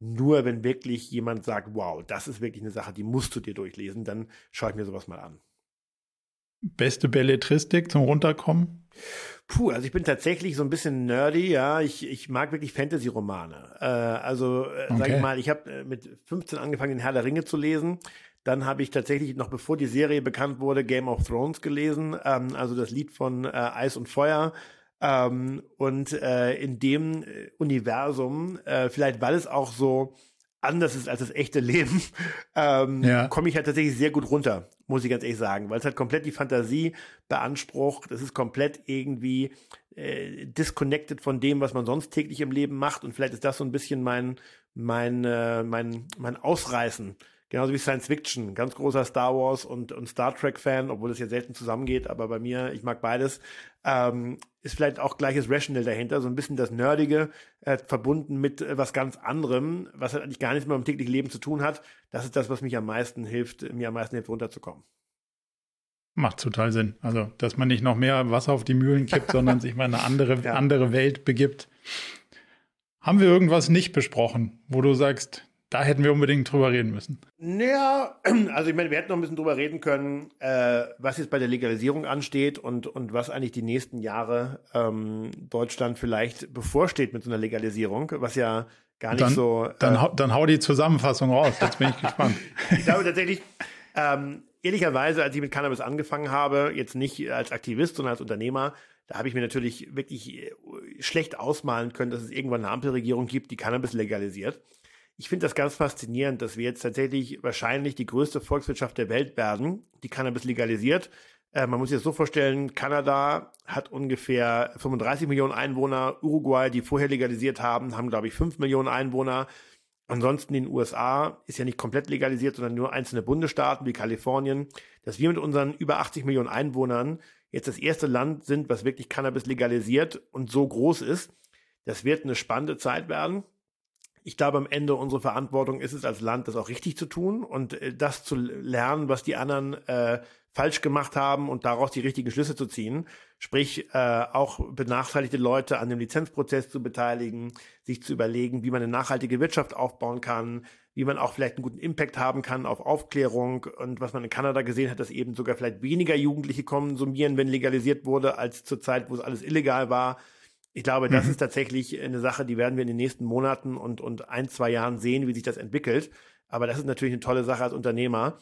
nur wenn wirklich jemand sagt, wow, das ist wirklich eine Sache, die musst du dir durchlesen, dann schaue ich mir sowas mal an. Beste Belletristik zum Runterkommen? Puh, also ich bin tatsächlich so ein bisschen nerdy, ja. Ich, ich mag wirklich Fantasy-Romane. Äh, also, äh, okay. sag ich mal, ich habe äh, mit 15 angefangen, den Herr der Ringe zu lesen. Dann habe ich tatsächlich noch bevor die Serie bekannt wurde, Game of Thrones gelesen. Ähm, also das Lied von äh, Eis und Feuer. Ähm, und äh, in dem äh, Universum, äh, vielleicht weil es auch so anders ist als das echte Leben, [LAUGHS] ähm, ja. komme ich halt tatsächlich sehr gut runter, muss ich ganz ehrlich sagen, weil es halt komplett die Fantasie beansprucht. Es ist komplett irgendwie äh, disconnected von dem, was man sonst täglich im Leben macht. Und vielleicht ist das so ein bisschen mein, mein, äh, mein, mein Ausreißen Genauso wie Science Fiction. Ganz großer Star Wars und, und Star Trek-Fan, obwohl es ja selten zusammengeht, aber bei mir, ich mag beides. Ähm, ist vielleicht auch gleiches Rational dahinter, so ein bisschen das Nerdige, äh, verbunden mit äh, was ganz anderem, was halt eigentlich gar nichts mehr mit dem täglichen Leben zu tun hat. Das ist das, was mich am meisten hilft, mir am meisten hilft, runterzukommen. Macht total Sinn. Also, dass man nicht noch mehr Wasser auf die Mühlen kippt, sondern sich mal in eine andere, [LAUGHS] ja. andere Welt begibt. Haben wir irgendwas nicht besprochen, wo du sagst, da hätten wir unbedingt drüber reden müssen. Naja, [CLEARS THROAT] also ich meine, wir hätten noch ein bisschen drüber reden können, äh, was jetzt bei der Legalisierung ansteht und, und was eigentlich die nächsten Jahre ähm, Deutschland vielleicht bevorsteht mit so einer Legalisierung, was ja gar nicht dann, so. Äh, dann, hau, dann hau die Zusammenfassung raus, jetzt bin ich gespannt. [LAUGHS] ich glaube tatsächlich, ähm, ehrlicherweise, als ich mit Cannabis angefangen habe, jetzt nicht als Aktivist, sondern als Unternehmer, da habe ich mir natürlich wirklich äh, schlecht ausmalen können, dass es irgendwann eine Ampelregierung gibt, die Cannabis legalisiert. Ich finde das ganz faszinierend, dass wir jetzt tatsächlich wahrscheinlich die größte Volkswirtschaft der Welt werden, die Cannabis legalisiert. Äh, man muss sich das so vorstellen, Kanada hat ungefähr 35 Millionen Einwohner, Uruguay, die vorher legalisiert haben, haben, glaube ich, 5 Millionen Einwohner. Ansonsten in den USA ist ja nicht komplett legalisiert, sondern nur einzelne Bundesstaaten wie Kalifornien. Dass wir mit unseren über 80 Millionen Einwohnern jetzt das erste Land sind, was wirklich Cannabis legalisiert und so groß ist, das wird eine spannende Zeit werden ich glaube, am Ende unsere Verantwortung ist es als Land, das auch richtig zu tun und äh, das zu lernen, was die anderen äh, falsch gemacht haben und daraus die richtigen Schlüsse zu ziehen. Sprich, äh, auch benachteiligte Leute an dem Lizenzprozess zu beteiligen, sich zu überlegen, wie man eine nachhaltige Wirtschaft aufbauen kann, wie man auch vielleicht einen guten Impact haben kann auf Aufklärung und was man in Kanada gesehen hat, dass eben sogar vielleicht weniger Jugendliche konsumieren, wenn legalisiert wurde, als zur Zeit, wo es alles illegal war. Ich glaube, das mhm. ist tatsächlich eine Sache, die werden wir in den nächsten Monaten und, und ein, zwei Jahren sehen, wie sich das entwickelt. Aber das ist natürlich eine tolle Sache als Unternehmer,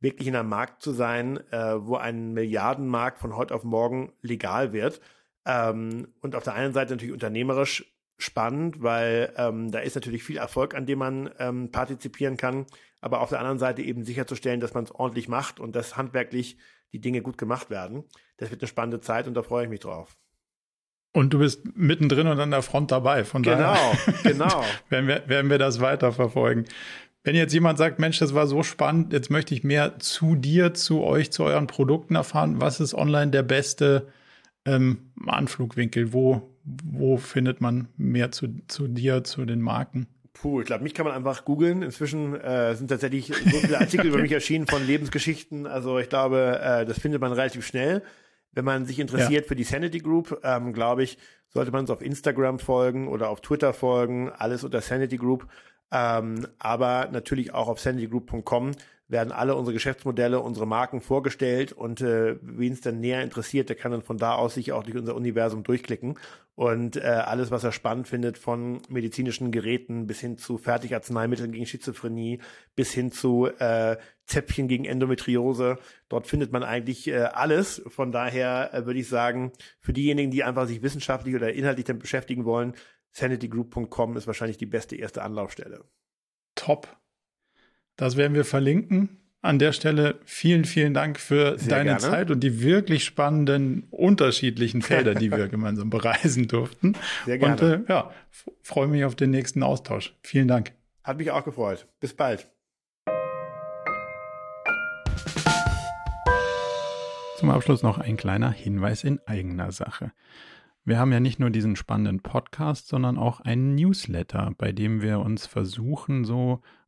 wirklich in einem Markt zu sein, äh, wo ein Milliardenmarkt von heute auf morgen legal wird. Ähm, und auf der einen Seite natürlich unternehmerisch spannend, weil ähm, da ist natürlich viel Erfolg, an dem man ähm, partizipieren kann. Aber auf der anderen Seite eben sicherzustellen, dass man es ordentlich macht und dass handwerklich die Dinge gut gemacht werden. Das wird eine spannende Zeit und da freue ich mich drauf. Und du bist mittendrin und an der Front dabei. Von genau, daher [LAUGHS] genau. werden, wir, werden wir das weiterverfolgen. Wenn jetzt jemand sagt, Mensch, das war so spannend, jetzt möchte ich mehr zu dir, zu euch, zu euren Produkten erfahren, was ist online der beste ähm, Anflugwinkel? Wo, wo findet man mehr zu, zu dir, zu den Marken? Puh, ich glaube, mich kann man einfach googeln. Inzwischen äh, sind tatsächlich so viele Artikel [LAUGHS] über mich erschienen von Lebensgeschichten. Also ich glaube, äh, das findet man relativ schnell. Wenn man sich interessiert ja. für die Sanity Group, ähm, glaube ich, sollte man uns auf Instagram folgen oder auf Twitter folgen, alles unter Sanity Group. Ähm, aber natürlich auch auf sanitygroup.com werden alle unsere Geschäftsmodelle, unsere Marken vorgestellt und äh, wen es dann näher interessiert, der kann dann von da aus sich auch durch unser Universum durchklicken und äh, alles, was er spannend findet, von medizinischen Geräten bis hin zu Fertigarzneimitteln gegen Schizophrenie, bis hin zu äh, Zäpfchen gegen Endometriose. Dort findet man eigentlich äh, alles. Von daher äh, würde ich sagen, für diejenigen, die einfach sich wissenschaftlich oder inhaltlich damit beschäftigen wollen, sanitygroup.com ist wahrscheinlich die beste erste Anlaufstelle. Top. Das werden wir verlinken. An der Stelle vielen, vielen Dank für Sehr deine gerne. Zeit und die wirklich spannenden, unterschiedlichen Felder, die wir [LAUGHS] gemeinsam bereisen durften. Sehr gerne. Und äh, ja, freue mich auf den nächsten Austausch. Vielen Dank. Hat mich auch gefreut. Bis bald. Zum Abschluss noch ein kleiner Hinweis in eigener Sache. Wir haben ja nicht nur diesen spannenden Podcast, sondern auch einen Newsletter, bei dem wir uns versuchen, so